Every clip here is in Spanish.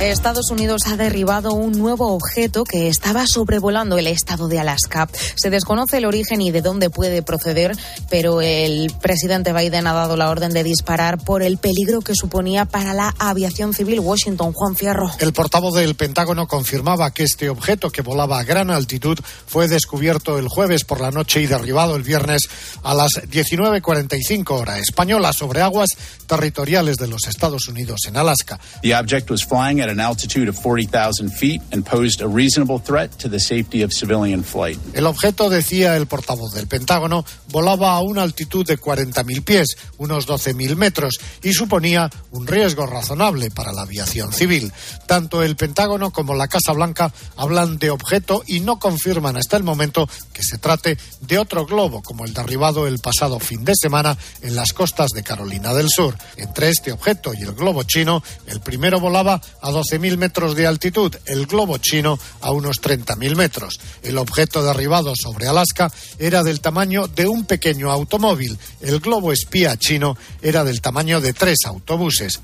Estados Unidos ha derribado un nuevo objeto que estaba sobrevolando el estado de Alaska. Se desconoce el origen y de dónde puede proceder, pero el presidente Biden ha dado la orden de disparar por el peligro que suponía para la aviación civil. Washington, Juan Fierro. El portavoz del Pentágono confirmaba que este objeto que volaba a gran altitud fue descubierto el jueves por la noche y derribado el viernes a las 19.45 hora española sobre aguas territoriales de los Estados Unidos en Alaska. The object was flying at an altitude of 40,000 feet and posed a reasonable threat to the safety of civilian flight. El objeto, decía el portavoz del Pentágono, volaba a una altitud de 40.000 pies, unos 12.000 metros, y suponía un riesgo razonable para la aviación civil. Tanto el Pentágono como la Casa Blanca hablan de objeto y no confirman hasta el momento que se trate de otro globo, como el derribado el pasado fin de semana en las costas de Carolina del Sur. Entre este objeto y el globo chino, el primero volaba a 12.000 metros de altitud, el globo chino a unos 30.000 metros. El objeto derribado sobre Alaska era del tamaño de un pequeño automóvil. El globo espía chino era del tamaño de tres autobuses.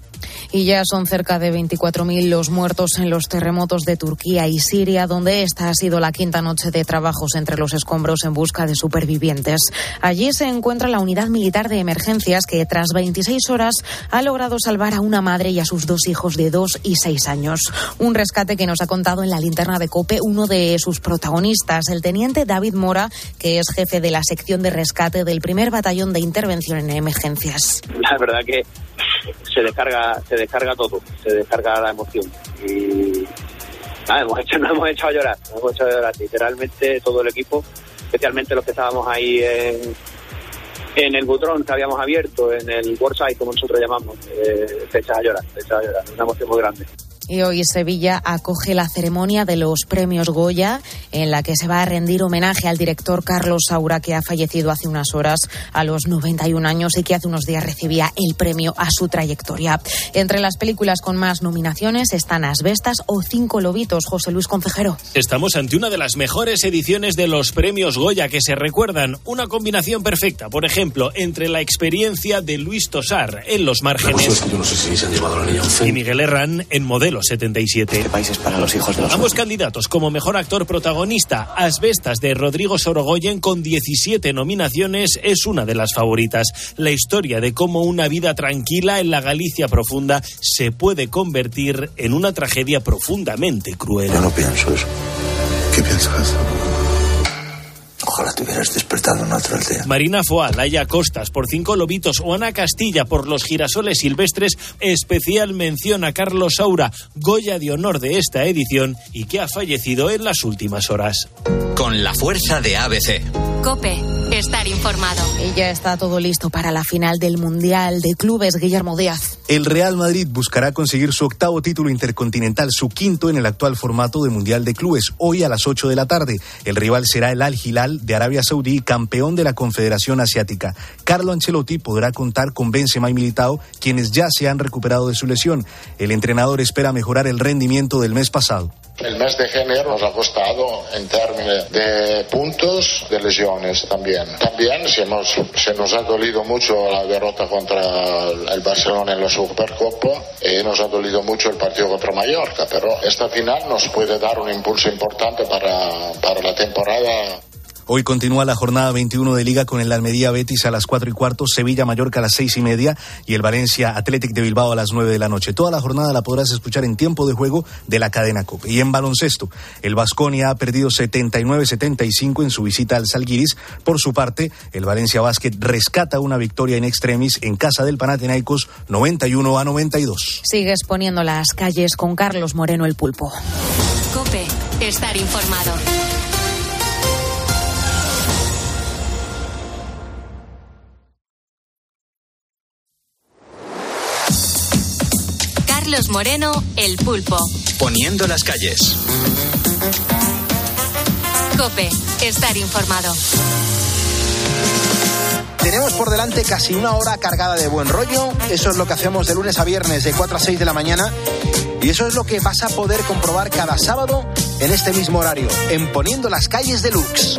Y ya son cerca de 24.000 los muertos en los terremotos de Turquía y Siria, donde esta ha sido la quinta noche de trabajos entre los escombros en busca de supervivientes. Allí se encuentra la unidad militar de emergencias que, tras 26 horas, ha logrado salvar a una madre y a sus dos hijos de dos y años. Un rescate que nos ha contado en la linterna de COPE uno de sus protagonistas, el teniente David Mora, que es jefe de la sección de rescate del primer batallón de intervención en emergencias. La verdad que se descarga, se descarga todo, se descarga la emoción. Y nada, hemos hecho, nos hemos echado a llorar, nos hemos echado a llorar, literalmente todo el equipo, especialmente los que estábamos ahí en, en el butrón que habíamos abierto, en el Warside, como nosotros llamamos, eh, a llorar, se echa a llorar, una emoción muy grande. Y hoy Sevilla acoge la ceremonia de los premios Goya, en la que se va a rendir homenaje al director Carlos Saura, que ha fallecido hace unas horas a los 91 años y que hace unos días recibía el premio a su trayectoria. Entre las películas con más nominaciones están Asbestas o Cinco Lobitos. José Luis Concejero. Estamos ante una de las mejores ediciones de los premios Goya que se recuerdan. Una combinación perfecta, por ejemplo, entre la experiencia de Luis Tosar en Los Márgenes y Miguel Herrán en Modelo 77. ¿Qué países para los hijos de los Ambos candidatos como mejor actor protagonista, Asbestas de Rodrigo Sorogoyen con 17 nominaciones es una de las favoritas. La historia de cómo una vida tranquila en la Galicia profunda se puede convertir en una tragedia profundamente cruel. Yo no pienso eso. ¿Qué piensas? Ojalá te hubieras despertado en otra aldea. Marina Foa, Laia Costas por Cinco Lobitos o Ana Castilla por Los Girasoles Silvestres, especial mención a Carlos Saura, Goya de honor de esta edición y que ha fallecido en las últimas horas. Con la fuerza de ABC. Cope, estar informado. Y ya está todo listo para la final del Mundial de Clubes, Guillermo Díaz. El Real Madrid buscará conseguir su octavo título intercontinental, su quinto en el actual formato de Mundial de Clubes, hoy a las 8 de la tarde. El rival será el Al Hilal de Arabia Saudí, campeón de la Confederación Asiática. Carlo Ancelotti podrá contar con Benzema y Militao, quienes ya se han recuperado de su lesión. El entrenador espera mejorar el rendimiento del mes pasado. El mes de enero nos ha costado en términos de puntos, de lesiones también. También se, nos ha dolido mucho la derrota contra el Barcelona en la Supercopa y nos ha dolido mucho el partido contra Mallorca, pero esta final nos puede dar un impulso importante para, para la temporada. Hoy continúa la jornada 21 de Liga con el Almería Betis a las 4 y cuarto, Sevilla Mallorca a las 6 y media y el Valencia Athletic de Bilbao a las 9 de la noche. Toda la jornada la podrás escuchar en tiempo de juego de la cadena COPE. Y en baloncesto, el Vasconia ha perdido 79-75 en su visita al Salguiris. Por su parte, el Valencia Basket rescata una victoria en extremis en casa del Panathinaikos 91 a 92. Sigues poniendo las calles con Carlos Moreno el Pulpo. Cope, estar informado. Carlos Moreno, El Pulpo. Poniendo las calles. Cope, estar informado. Tenemos por delante casi una hora cargada de buen rollo. Eso es lo que hacemos de lunes a viernes de 4 a 6 de la mañana. Y eso es lo que vas a poder comprobar cada sábado en este mismo horario, en Poniendo las calles de Lux.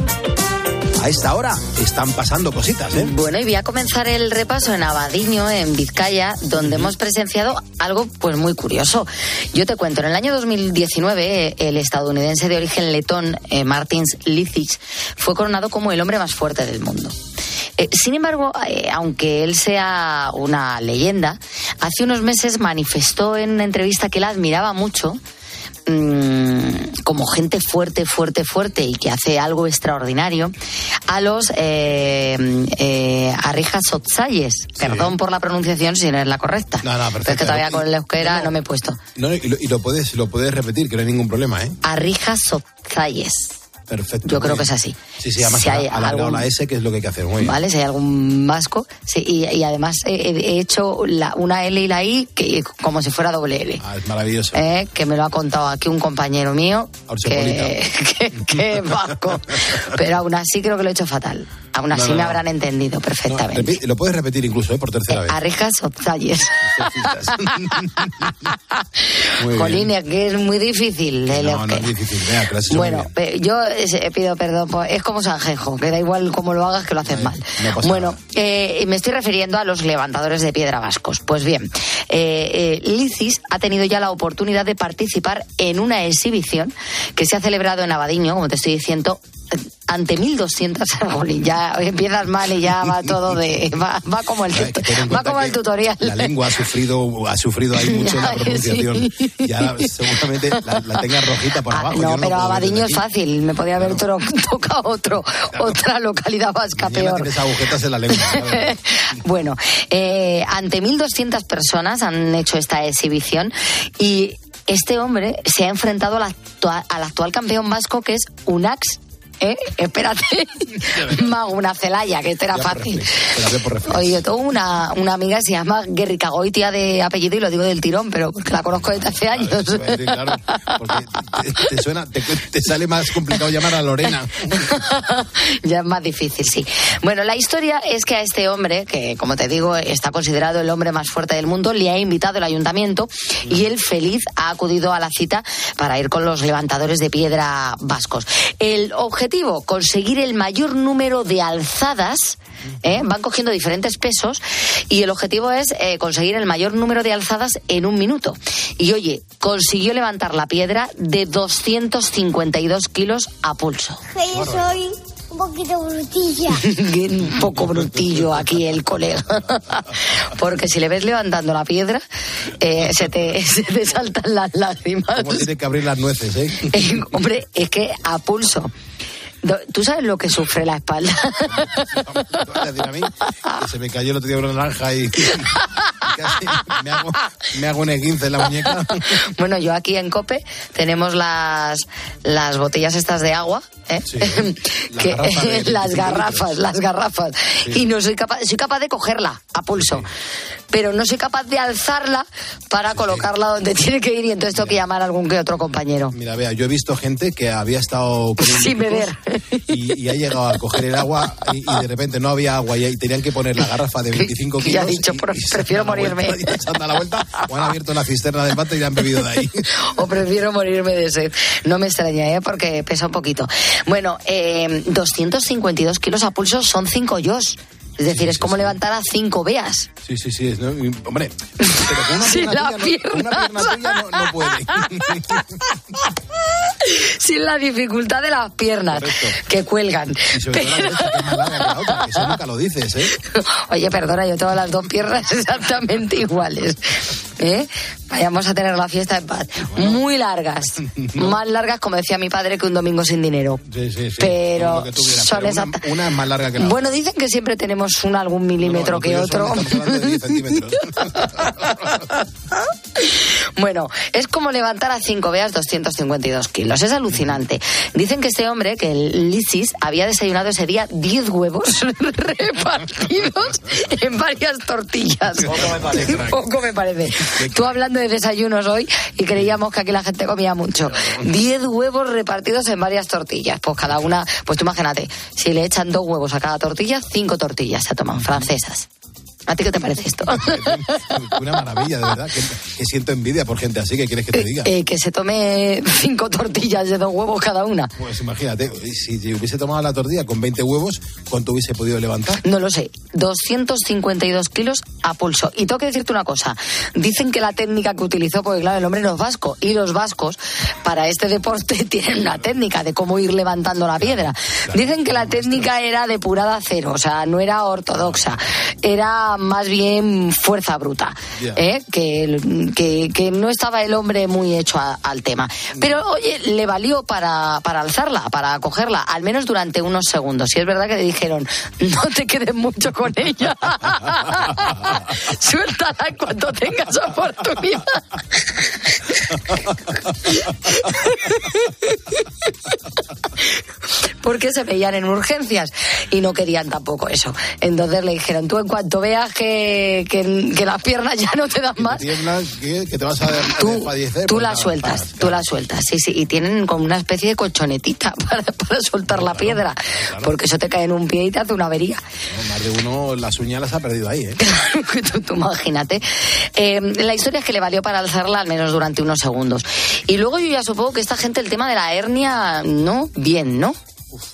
A esta hora están pasando cositas, ¿eh? Bueno, y voy a comenzar el repaso en Abadiño, en Vizcaya, donde hemos presenciado algo pues muy curioso. Yo te cuento, en el año 2019, el estadounidense de origen letón, eh, Martins Licis, fue coronado como el hombre más fuerte del mundo. Eh, sin embargo, eh, aunque él sea una leyenda, hace unos meses manifestó en una entrevista que él admiraba mucho mm, como gente fuerte, fuerte, fuerte y que hace algo extraordinario a los eh, eh, Arrijas Otzayes. Perdón por la pronunciación si no es la correcta. No, no, Pero es perfecto. que todavía con el euskera no me he puesto. No, y, lo, y lo puedes, lo puedes repetir, que no hay ningún problema, ¿eh? Arrijas Otzayes. Perfecto. Yo creo que es así. Sí, sí, además Si hay algún- la S, que es lo que hay que hacer. Muy bien. ¿Vale? Si hay algún vasco. Sí, y, y además he, he hecho la- una L y la I que, como si fuera doble L. Ah, es maravilloso. Eh, que me lo ha contado aquí un compañero mío que, que, que vasco. Pero aún así creo que lo he hecho fatal. Aún así No, no, me no. habrán entendido perfectamente. Lo puedes repetir incluso, ¿eh? Por tercera vez. Arrijas o talles. Jolín, que es muy difícil. el No, no euskera. es difícil. Muy Bueno, eh, yo eh, pido perdón, pues, es como Sanjejo, que da igual cómo lo hagas que lo haces mal. no bueno, eh, me estoy refiriendo a los levantadores de piedra vascos. Pues bien, eh, eh, Licis ha tenido ya la oportunidad de participar en una exhibición que se ha celebrado en Abadiño, como te estoy diciendo, eh, ante 1200 jolín, ya empiezas mal y ya va todo de va, va como el va como el tutorial La lengua ha sufrido, ha sufrido ahí mucho la pronunciación. sí. Ya seguramente la, la tengas rojita por Ah, abajo. No, pero Abadiño es fácil. Me podía haber tocado otro, otra localidad vasca Mañana peor. tienes agujetas en la lengua. bueno, eh, ante 1.200 personas han hecho esta exhibición y este hombre se ha enfrentado al actual, al actual campeón vasco que es Unax. ¿Eh? Espérate, Mago, una Celaya, que este era Ya fácil. Oye, tengo una, una amiga que se llama Guerrica Goitia de apellido y lo digo del tirón, pero porque la conozco desde hace años. Eso iba a decir, claro, porque te, te suena, te, te sale más complicado llamar a Lorena. ya es más difícil, sí. Bueno, la historia es que a este hombre, que como te digo está considerado el hombre más fuerte del mundo, le ha invitado el ayuntamiento y él feliz ha acudido a la cita para ir con los levantadores de piedra vascos. El objetivo, conseguir el mayor número de alzadas. ¿eh? Van cogiendo diferentes pesos y el objetivo es eh, conseguir el mayor número de alzadas en un minuto. Y oye, consiguió levantar la piedra de 252 kilos a pulso. Yo soy un poquito brutilla. un poco brutillo aquí el colega. Porque si le ves levantando la piedra, eh, se, te, se te saltan las lágrimas. Como tiene que abrir las nueces, ¿eh? Eh, hombre, es que a pulso. ¿Tú sabes lo que sufre la espalda? A mí que se me cayó el otro día una naranja y casi me hago, me hago un esguince en la muñeca. Bueno, yo aquí en Cope tenemos las, las botellas estas de agua. ¿Eh? la Que- garrafa de 25 las garrafas, las garrafas. Y no soy capaz, soy capaz de cogerla a pulso. Pero no soy capaz de alzarla para colocarla donde tiene que ir y entonces tengo que llamar a algún que otro compañero. Mira, vea, yo he visto gente que había estado Sin beber. y, y ha llegado a coger el agua y, y de repente no había agua y, tenían que poner la garrafa de 25 Y kilos. ha dicho, y- "Pre- y se prefiero morirme". vuelta, y se han dado la vuelta o han abierto la cisterna del bate y han bebido de ahí. o prefiero morirme de sed. No me extraña, ¿eh? porque pesa un poquito. Bueno, eh, 252 kilos a pulso son 5 yos. Es decir, es como levantar a 5 veas. Sí, sí, sí. es- ¿no? Hombre, pero con una Sin pierna la tuya, no, una pierna. tuya no, no puede. Sin la dificultad de las piernas que cuelgan. Y sobre todo la derecha, que es más larga que la otra, eso nunca lo dices, ¿eh? Oye, perdona, yo tengo las dos piernas exactamente iguales. ¿Eh? Vayamos a tener la fiesta en paz. Muy largas. Más largas, como decía mi padre, que un domingo sin dinero. Sí, sí, sí. Pero son pero una, exacta- una es más larga que la Bueno, dicen que siempre tenemos un algún milímetro No, que otro. son- estamos hablando de 10 centímetros. Bueno, es como levantar a 5 veas 252 kilos. Es alucinante. Dicen que este hombre, que el Lisis, había desayunado ese día 10 huevos repartidos en varias tortillas. Poco me parece. Poco me parece. Tú hablando de desayunos hoy y creíamos que aquí la gente comía mucho. 10 huevos repartidos en varias tortillas. Pues cada una, pues tú imagínate, si le echan dos huevos a cada tortilla, cinco tortillas se toman francesas. ¿A ti qué te parece esto? Una maravilla, de verdad. Que, que siento envidia por gente así. que quieres que te diga? Eh, que se tome cinco tortillas de dos huevos cada una. Pues imagínate, si, hubiese tomado la tortilla con 20 huevos, ¿cuánto hubiese podido levantar? No lo sé. 252 kilos a pulso. Y tengo que decirte una cosa. Dicen que la técnica que utilizó, porque claro, el hombre no es vasco. Y los vascos, para este deporte, tienen una técnica de cómo ir levantando la piedra. Dicen que la técnica era depurada cero, o sea, no era ortodoxa. Era más bien fuerza bruta. ¿eh? que, que, que no estaba el hombre muy hecho a- al tema. Pero, oye, le valió para, para alzarla, para cogerla, al menos durante unos segundos. Y es verdad que le dijeron, no te quedes mucho con ella. Suéltala en cuanto tengas oportunidad. porque se veían en urgencias y no querían tampoco eso. Entonces le dijeron, tú en cuanto veas que, que, que las piernas ya no te dan más, que, que te vas a Tú- tú Pues la sueltas, tú la sueltas, sí, sí, y tienen como una especie de colchonetita para, para soltar la piedra, porque eso te cae en un pie y te hace una avería. No, Más de uno las uñas las ha perdido ahí, ¿eh? tú, tú imagínate. Eh, la historia es que le valió para alzarla al menos durante unos segundos. Y luego yo ya supongo que esta gente el tema de la hernia, no, bien, ¿no?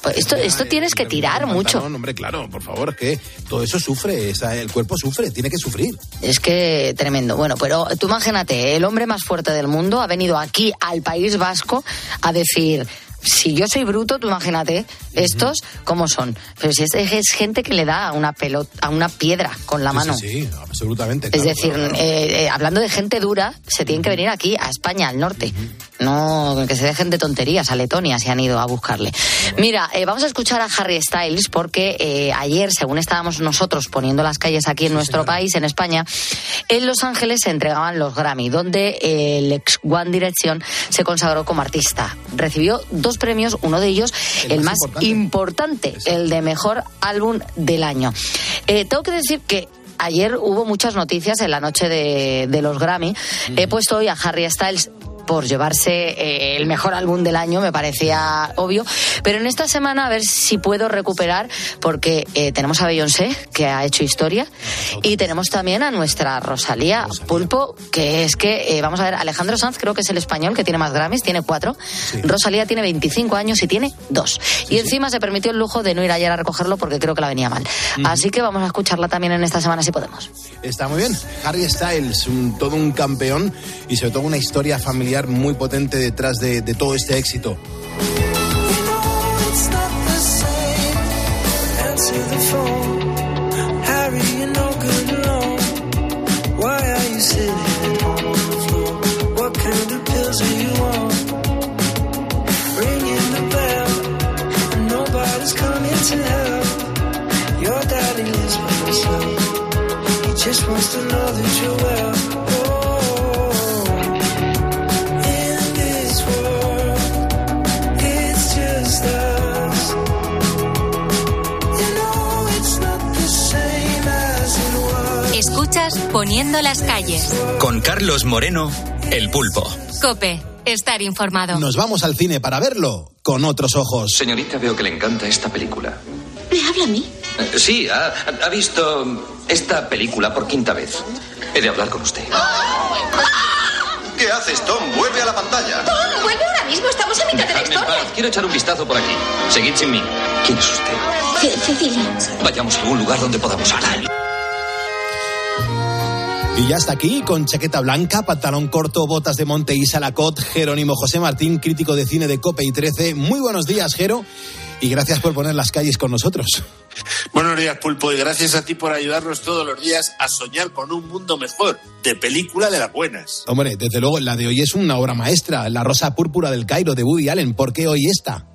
Pues esto, esto tienes que tirar mucho. No, hombre, claro, por favor, es que todo eso sufre, esa- el cuerpo sufre, tiene que sufrir. Es que tremendo. Bueno, pero tú imagínate, el hombre más fuerte del mundo ha venido aquí al País Vasco a decir. Si yo soy bruto, tú imagínate, estos, ¿cómo son? Pero si es, es gente que le da a una pelota, a una piedra con la Sí, mano. Sí, sí, absolutamente. Es claro, decir, claro, claro. eh, eh, hablando de gente dura, se tienen que venir aquí, a España, al norte. No que se dejen de tonterías, a Letonia se han ido a buscarle. Mira, eh, vamos a escuchar a Harry Styles porque eh, ayer, según estábamos nosotros poniendo las calles aquí en nuestro país, en España, en Los Ángeles se entregaban los Grammy, donde el ex One Direction se consagró como artista. Recibió dos premios, uno de ellos el, más, importante, el de mejor álbum del año. Eh, tengo que decir que ayer hubo muchas noticias en la noche de, de los Grammy. He puesto hoy a Harry Styles por llevarse eh, el mejor álbum del año, me parecía obvio. Pero en esta semana a ver si puedo recuperar, porque eh, tenemos a Beyoncé, que ha hecho historia, y tenemos también a nuestra Rosalía, Pulpo, que es que, eh, vamos a ver, Alejandro Sanz creo que es el español que tiene más Grammys, tiene cuatro. Rosalía tiene 25 años y tiene dos. y encima se permitió el lujo de no ir ayer a recogerlo porque creo que la venía mal. Así que vamos a escucharla también en esta semana si podemos. Está muy bien. Harry Styles, un- todo un campeón y sobre todo una historia familiar muy potente detrás de, de todo este éxito. It's not the same. Answer the phone. Poniendo las calles. Con Carlos Moreno, El Pulpo. Cope, estar informado. Nos vamos al cine para verlo con otros ojos. Señorita, veo que le encanta esta película. ¿Me habla a mí? Eh, Sí, ha, ha visto esta película por quinta vez. He de hablar con usted. ¿Qué haces, Tom? Vuelve a la pantalla. Tom, vuelve ahora mismo. Estamos a mitad de la en historia. paz. Quiero echar un vistazo por aquí. Seguid sin mí. ¿Quién es usted? Ce- Cecilia. Vayamos a algún lugar donde podamos hablar. Y ya está aquí, con chaqueta blanca, pantalón corto, botas de monte y salacot, Jerónimo José Martín, crítico de cine de Cope y 13. Muy buenos días, Jero, y gracias por poner las calles con nosotros. Buenos días, Pulpo, y gracias a ti por ayudarnos todos los días a soñar con un mundo mejor, de película de las buenas. Hombre, desde luego, la de hoy es una obra maestra, La Rosa Púrpura del Cairo de Woody Allen. ¿Por qué hoy esta?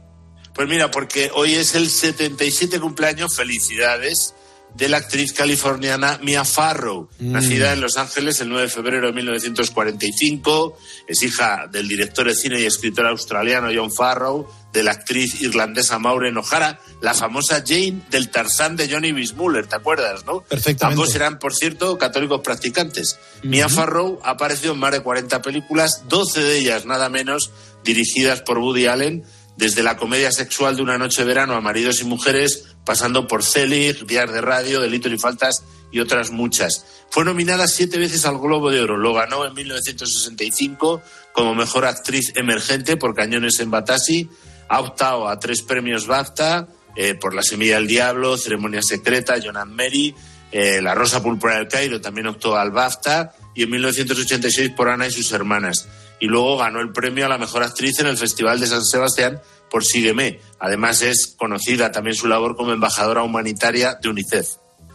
Pues mira, porque hoy es el 77 cumpleaños, felicidades, de la actriz californiana Mia Farrow, Mm. nacida en Los Ángeles el 9 de febrero de 1945, es hija del director de cine y escritor australiano John Farrow, de la actriz irlandesa Maureen O'Hara, la famosa Jane del Tarzán de Johnny Weissmuller, ¿te acuerdas, no? Perfectamente. Ambos eran, por cierto, católicos practicantes. Mia Farrow ha aparecido en más de 40 películas, 12 de ellas nada menos dirigidas por Woody Allen, desde la comedia sexual de una noche de verano a maridos y mujeres, pasando por Celig, Días de Radio, Delitos y Faltas y otras muchas. Fue nominada siete veces al Globo de Oro. Lo ganó en 1965 como mejor actriz emergente por Cañones en Batasi. Ha optado a tres premios BAFTA eh, por La Semilla del Diablo, Ceremonia Secreta, Jonan Mary, eh, La Rosa Púrpura del Cairo también optó al BAFTA y en 1986 por Ana y sus hermanas. Y luego ganó el premio a la mejor actriz en el Festival de San Sebastián por Sígueme. Además es conocida también su labor como embajadora humanitaria de UNICEF.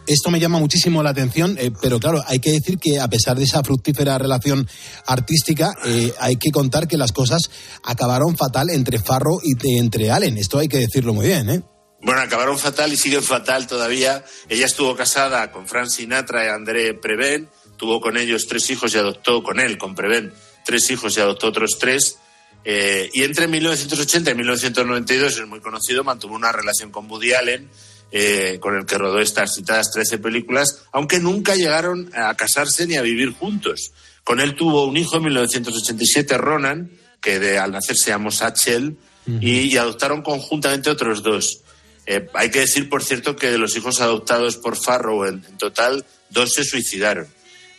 Esto me llama muchísimo la atención, eh, pero claro, hay que decir que a pesar de esa fructífera relación artística, eh, hay que contar que las cosas acabaron fatal entre Farro y entre Allen. Esto hay que decirlo muy bien, ¿eh? Bueno, acabaron fatal y siguen fatal todavía. Ella estuvo casada con Frank Sinatra y André Preven, tuvo con ellos tres hijos y adoptó con él, con Preven, tres hijos y adoptó otros tres. Eh, y entre 1980 y 1992, es muy conocido, mantuvo una relación con Woody Allen, eh, con el que rodó estas citadas 13 películas, aunque nunca llegaron a casarse ni a vivir juntos. Con él tuvo un hijo en 1987, Ronan, que de, al nacer se llamó Satchel, y, y adoptaron conjuntamente otros dos. Eh, hay que decir, por cierto, que de los hijos adoptados por Farrow, en, en total, dos se suicidaron.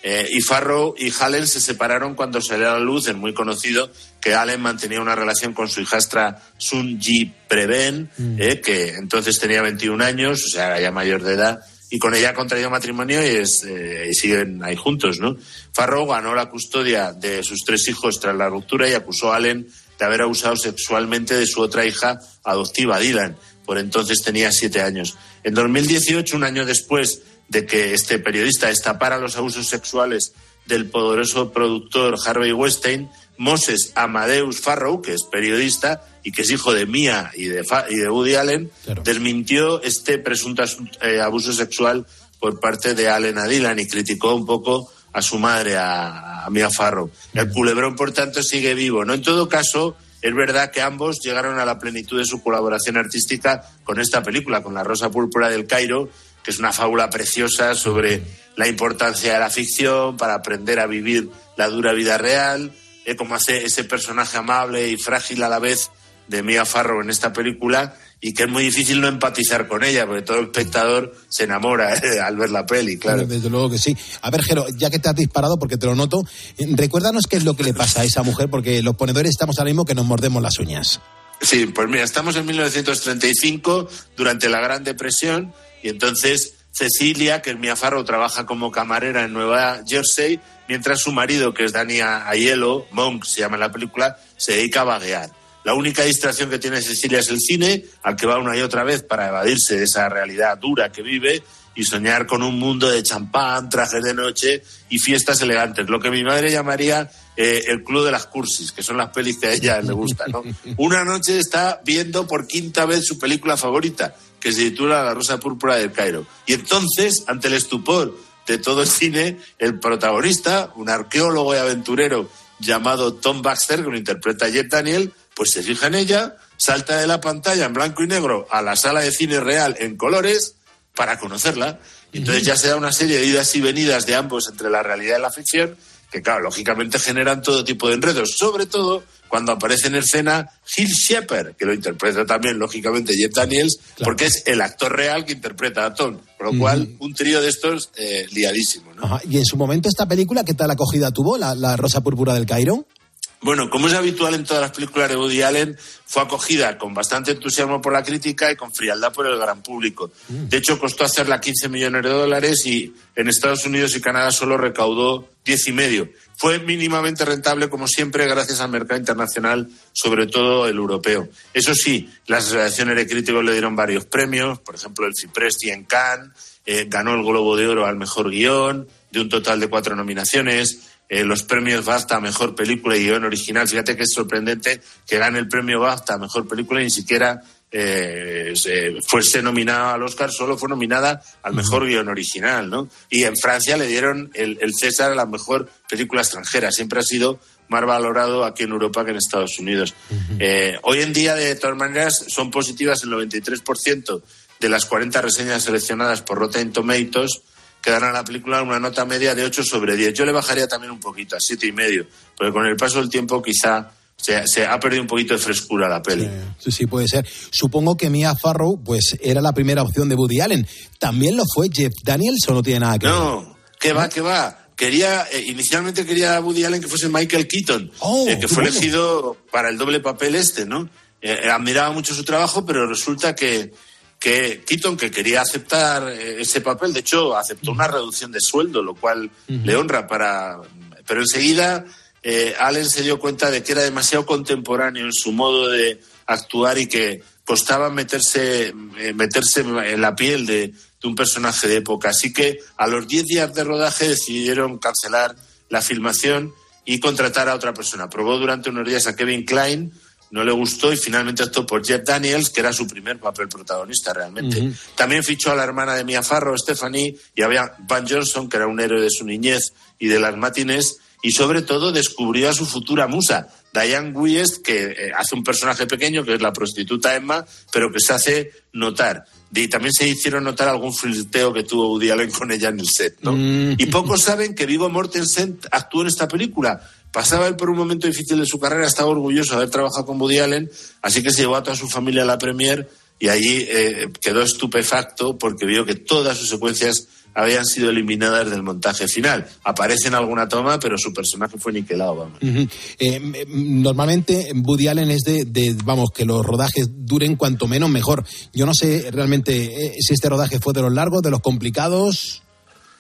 Eh, y Farrow y Allen se separaron cuando salió a la luz, es muy conocido que Allen mantenía una relación con su hijastra Sun Ji Preven, eh, que entonces tenía 21 años, o sea, ya mayor de edad, y con ella ha contraído matrimonio y, es, eh, y siguen ahí juntos, ¿no? Farrow ganó la custodia de sus tres hijos tras la ruptura y acusó a Allen de haber abusado sexualmente de su otra hija adoptiva, Dylan. Por entonces tenía siete años. En 2018, un año después de que este periodista destapara los abusos sexuales del poderoso productor Harvey Weinstein, Moses Amadeus Farrow, que es periodista y que es hijo de Mia y de, Fa- y de Woody Allen, desmintió este presunto eh, abuso sexual por parte de Allen a Dylan y criticó un poco a su madre, a, a Mia Farrow. El culebrón, por tanto, sigue vivo. No en todo caso, es verdad que ambos llegaron a la plenitud de su colaboración artística con esta película, con La Rosa Púrpura del Cairo, que es una fábula preciosa sobre la importancia de la ficción para aprender a vivir la dura vida real, eh, como hace ese personaje amable y frágil a la vez de Mia Farrow en esta película y que es muy difícil no empatizar con ella, porque todo el espectador se enamora eh, al ver la peli, claro. Desde luego que sí. A ver, Jero, ya que te has disparado, porque te lo noto, eh, recuérdanos qué es lo que le pasa a esa mujer, porque los ponedores estamos ahora mismo que nos mordemos las uñas. Sí, pues mira, estamos en 1935, durante la Gran Depresión, y entonces Cecilia, que es Mia Farrow, trabaja como camarera en Nueva Jersey, mientras su marido, que es Danny Aiello, Monk se llama en la película, se dedica a vaguear. La única distracción que tiene Cecilia es el cine, al que va una y otra vez para evadirse de esa realidad dura que vive y soñar con un mundo de champán, trajes de noche y fiestas elegantes. Lo que mi madre llamaría eh, el club de las cursis, que son las pelis que a ella le gustan. ¿no? Una noche está viendo por quinta vez su película favorita, que se titula La Rosa Púrpura del Cairo. Y entonces, ante el estupor de todo el cine, el protagonista, un arqueólogo y aventurero llamado Tom Baxter, que lo interpreta Jet Daniel, pues se fija en ella, salta de la pantalla en blanco y negro a la sala de cine real en colores para conocerla. Y entonces ya se da una serie de idas y venidas de ambos entre la realidad y la ficción, que claro, lógicamente generan todo tipo de enredos, sobre todo cuando aparece en escena Gil Shepard, que lo interpreta también, lógicamente, Jet Daniels, porque es el actor real que interpreta a Tom. Con lo cual, un trío de estos eh, liadísimo. ¿no? Ajá. Y en su momento esta película, ¿qué tal acogida tuvo, la, la Rosa Púrpura del Cairo? Bueno, como es habitual en todas las películas de Woody Allen, fue acogida con bastante entusiasmo por la crítica y con frialdad por el gran público. De hecho, costó hacerla 15 millones de dólares y en Estados Unidos y Canadá solo recaudó 10 y medio. Fue mínimamente rentable, como siempre, gracias al mercado internacional, sobre todo el europeo. Eso sí, las asociaciones de críticos le dieron varios premios, por ejemplo, el Cipresti en Cannes, eh, ganó el Globo de Oro al mejor guion, de un total de cuatro nominaciones eh, los premios BAFTA a Mejor Película y Guión Original. Fíjate que es sorprendente que gane el premio BAFTA a Mejor Película y ni siquiera eh, se- fuese nominada al Oscar, solo fue nominada al Mejor Guión Original, ¿no? Y en Francia le dieron el, el César a la Mejor Película Extranjera. Siempre ha sido más valorado aquí en Europa que en Estados Unidos. Eh, hoy en día, de todas maneras, son positivas el 93% de las 40 reseñas seleccionadas por Rotten Tomatoes que dan a la película una nota media de 8 sobre 10. Yo le bajaría también un poquito, a siete y medio, porque con el paso del tiempo quizá se, se ha perdido un poquito de frescura la peli. Sí, sí, puede ser. Supongo que Mia Farrow, pues, era la primera opción de Woody Allen. ¿También lo fue Jeff Daniels o no tiene nada que ver? No, que va, que va. Quería, eh, inicialmente quería Woody Allen que fuese Michael Keaton, Oh, eh, que fue bueno. elegido para el doble papel este, ¿no? Eh, admiraba mucho su trabajo, pero resulta que, que Keaton, que quería aceptar eh, ese papel, de hecho, aceptó una reducción de sueldo, lo cual le honra para... Pero enseguida eh, Allen se dio cuenta de que era demasiado contemporáneo en su modo de actuar y que costaba meterse, eh, meterse en la piel de, de un personaje de época. Así que a los 10 días de rodaje decidieron cancelar la filmación y contratar a otra persona. Probó durante unos días a Kevin Klein, no le gustó y finalmente optó por Jeff Daniels, que era su primer papel protagonista realmente. También fichó a la hermana de Mia Farrow, Stephanie, y había Van Johnson, que era un héroe de su niñez y de las matines, y sobre todo descubrió a su futura musa, Diane Wiest, que eh, hace un personaje pequeño, que es la prostituta Emma, pero que se hace notar. Y también se hicieron notar algún flirteo que tuvo Woody Allen con ella en el set, ¿no? Mm. Y pocos saben que Vigo Mortensen actuó en esta película. Pasaba él por un momento difícil de su carrera, estaba orgulloso de haber trabajado con Woody Allen, así que se llevó a toda su familia a la premier y allí eh, quedó estupefacto porque vio que todas sus secuencias habían sido eliminadas del montaje final. Aparece en alguna toma, pero su personaje fue niquelado, vamos. Eh, normalmente Woody Allen es de, de, vamos, que los rodajes duren cuanto menos mejor. Yo no sé realmente eh, si este rodaje fue de los largos, de los complicados.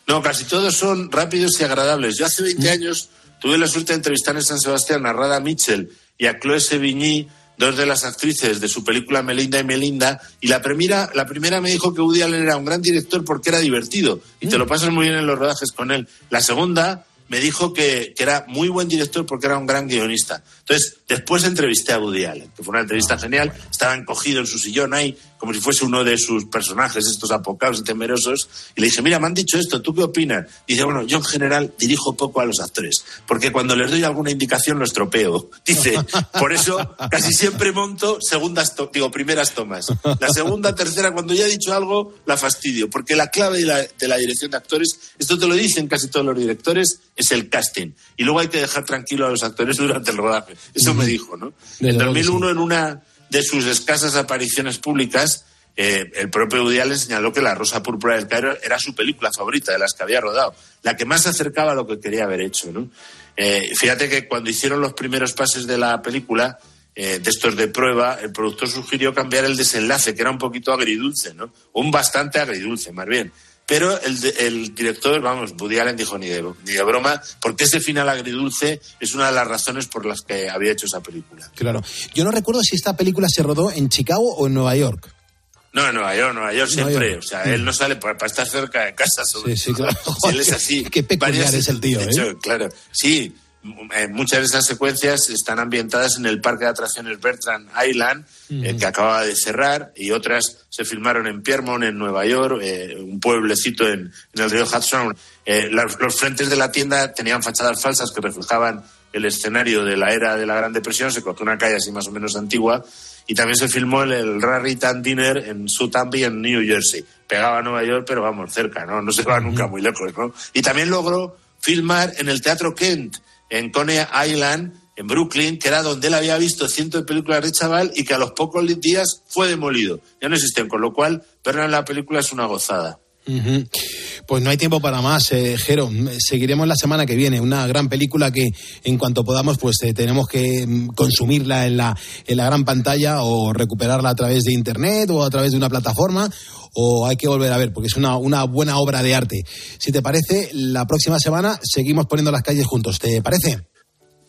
No, casi todos son rápidos y agradables. Yo hace 20 años tuve la suerte de entrevistar en San Sebastián a Rada Mitchell y a Chloe Sevigny, dos de las actrices de su película Melinda y Melinda, y la primera, la primera me dijo que Woody Allen era un gran director porque era divertido y te lo pasas muy bien en los rodajes con él. La segunda me dijo que, que era muy buen director porque era un gran guionista. Entonces, después entrevisté a Woody Allen, que fue una entrevista genial, estaba encogido en su sillón ahí, como si fuese uno de sus personajes, estos apocados y temerosos, y le dije, mira, me han dicho esto, ¿tú qué opinas? Y dice, bueno, yo en general dirijo poco a los actores, porque cuando les doy alguna indicación lo estropeo. Dice, por eso casi siempre monto segundas, to- digo, primeras tomas. La segunda, tercera, cuando ya he dicho algo, la fastidio, porque la clave de la, de la dirección de actores, esto te lo dicen casi todos los directores, es el casting. Y luego hay que dejar tranquilo a los actores durante el rodaje. Eso me dijo, ¿no? En luego que 2001, en una de sus escasas apariciones públicas, eh, el propio Woody Allen señaló que La Rosa Púrpura del Cairo era su película favorita de las que había rodado, la que más se acercaba a lo que quería haber hecho. ¿no? Eh, fíjate que cuando hicieron los primeros pases de la película, eh, de estos de prueba, el productor sugirió cambiar el desenlace, que era un poquito agridulce, ¿no? Un bastante agridulce, más bien. Pero el, el director, vamos, Woody Allen dijo ni de, ni de broma, porque ese final agridulce es una de las razones por las que había hecho esa película. Claro. Yo no recuerdo si esta película se rodó en Chicago o en Nueva York. No, en Nueva York, Nueva York Nueva siempre. York. O sea, él no sale para, para estar cerca de casa. Sobre Sí, sí, claro. Si él es así. Qué peculiar Varias- es el tío, ¿eh? hecho, claro. Sí, muchas de esas secuencias están ambientadas en el parque de atracciones Bertrand Island, eh, que acaba de cerrar, y otras se filmaron en Piermont, en Nueva York, eh, un pueblecito en, en el río Hudson. Eh, los, los frentes de la tienda tenían fachadas falsas que reflejaban el escenario de la era de la Gran Depresión, se cogió una calle así más o menos antigua, y también se filmó el, el Raritan Dinner en Southampton, en New Jersey. Pegaba a Nueva York, pero vamos, cerca, ¿no? No se va nunca muy lejos, ¿no? Y también logró filmar en el Teatro Kent, en Coney Island, en Brooklyn, que era donde él había visto cientos de películas de chaval y que a los pocos días fue demolido. Ya no existen, con lo cual verla en la película es una gozada. Pues no hay tiempo para más, eh, Jero. Seguiremos la semana que viene. Una gran película que en cuanto podamos, pues eh, tenemos que mm, consumirla en la, en la gran pantalla o recuperarla a través de internet o a través de una plataforma o hay que volver a ver porque es una, una buena obra de arte. Si te parece, la próxima semana seguimos poniendo las calles juntos. ¿Te parece?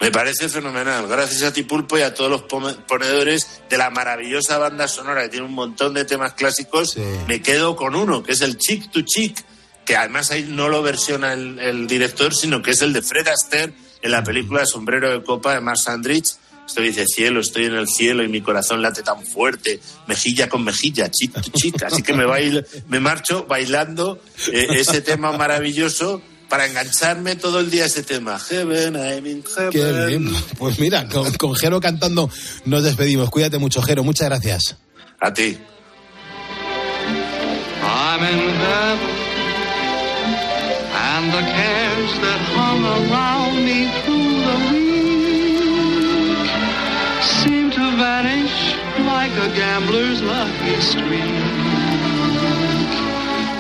Me parece fenomenal. Gracias a ti, Pulpo, y a todos los ponedores de la maravillosa banda sonora que tiene un montón de temas clásicos. Me quedo con uno, que es el Chick to Chick, que además ahí no lo versiona el, el director, sino que es el de Fred Astaire en la película Sombrero de Copa de Mark Sandrich. Esto dice cielo, estoy en el cielo y mi corazón late tan fuerte, mejilla con mejilla, chick to chick. Así que me, bailo, me marcho bailando eh, ese tema maravilloso para engancharme todo el día a ese tema. Heaven, I'm in heaven. Qué bien. Pues mira, con, con Jero cantando nos despedimos. Cuídate mucho, Jero. Muchas gracias. A ti. I'm in heaven, and the cares that hung around me through the week seem to vanish like a gambler's lucky streak.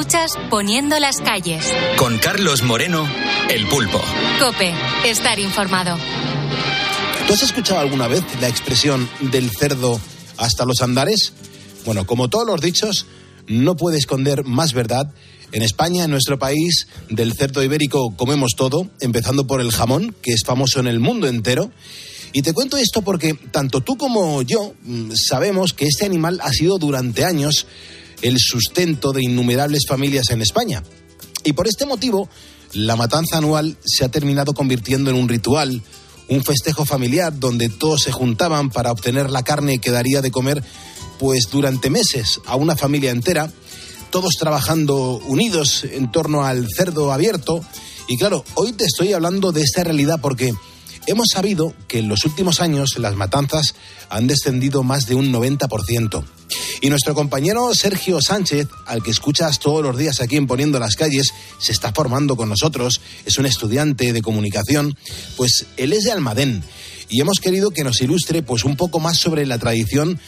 Escuchas Poniendo las calles. Con Carlos Moreno, El Pulpo. Cope, estar informado. ¿Tú has escuchado alguna vez la expresión del cerdo hasta los andares? Bueno, como todos los dichos, no puede esconder más verdad. En España, en nuestro país, del cerdo ibérico comemos todo, empezando por el jamón, que es famoso en el mundo entero. Y te cuento esto porque tanto tú como yo mm, sabemos que este animal ha sido durante años el sustento de innumerables familias en España. Y por este motivo, la matanza anual se ha terminado convirtiendo en un ritual, un festejo familiar donde todos se juntaban para obtener la carne que daría de comer pues durante meses a una familia entera, todos trabajando unidos en torno al cerdo abierto. Y claro, hoy te estoy hablando de esta realidad porque hemos sabido que en los últimos años las matanzas han descendido más de un 90%. Y nuestro compañero Sergio Sánchez, al que escuchas todos los días aquí en Poniendo las Calles, se está formando con nosotros, es un estudiante de comunicación, pues él es de Almadén y hemos querido que nos ilustre pues un poco más sobre la tradición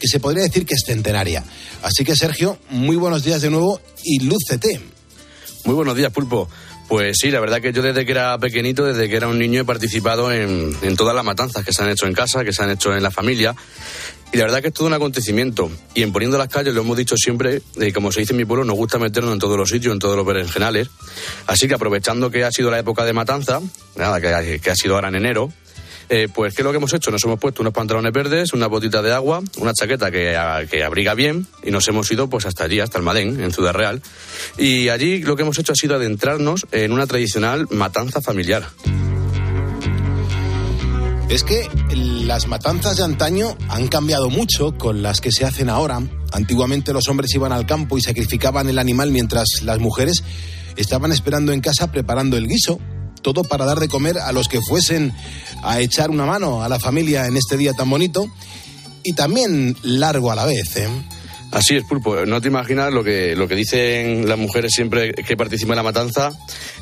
que se podría decir que es centenaria. Así que Sergio, muy buenos días de nuevo y lúcete. Muy buenos días, Pulpo. Pues sí, la verdad que yo desde que era pequeñito, desde que era un niño, he participado en, todas las matanzas que se han hecho en casa, que se han hecho en la familia. Y la verdad que es todo un acontecimiento. Y en Poniendo las Calles lo hemos dicho siempre, eh, como se dice en mi pueblo, nos gusta meternos en todos los sitios, en todos los berenjenales. Así que aprovechando que ha sido la época de matanza, nada, que, que ha sido ahora en enero, eh, pues, ¿qué es lo que hemos hecho? Nos hemos puesto unos pantalones verdes, una botita de agua, una chaqueta que, que, abriga bien y nos hemos ido pues hasta allí, hasta el Madén, en Ciudad Real. Y allí lo que hemos hecho ha sido adentrarnos en una tradicional matanza familiar. Es que las matanzas de antaño han cambiado mucho con las que se hacen ahora. Antiguamente los hombres iban al campo y sacrificaban el animal mientras las mujeres estaban esperando en casa preparando el guiso todo para dar de comer a los que fuesen a echar una mano a la familia en este día tan bonito y también largo a la vez. ¿eh? Así es, Pulpo. No te imaginas lo que, lo que dicen las mujeres siempre que participan en la matanza.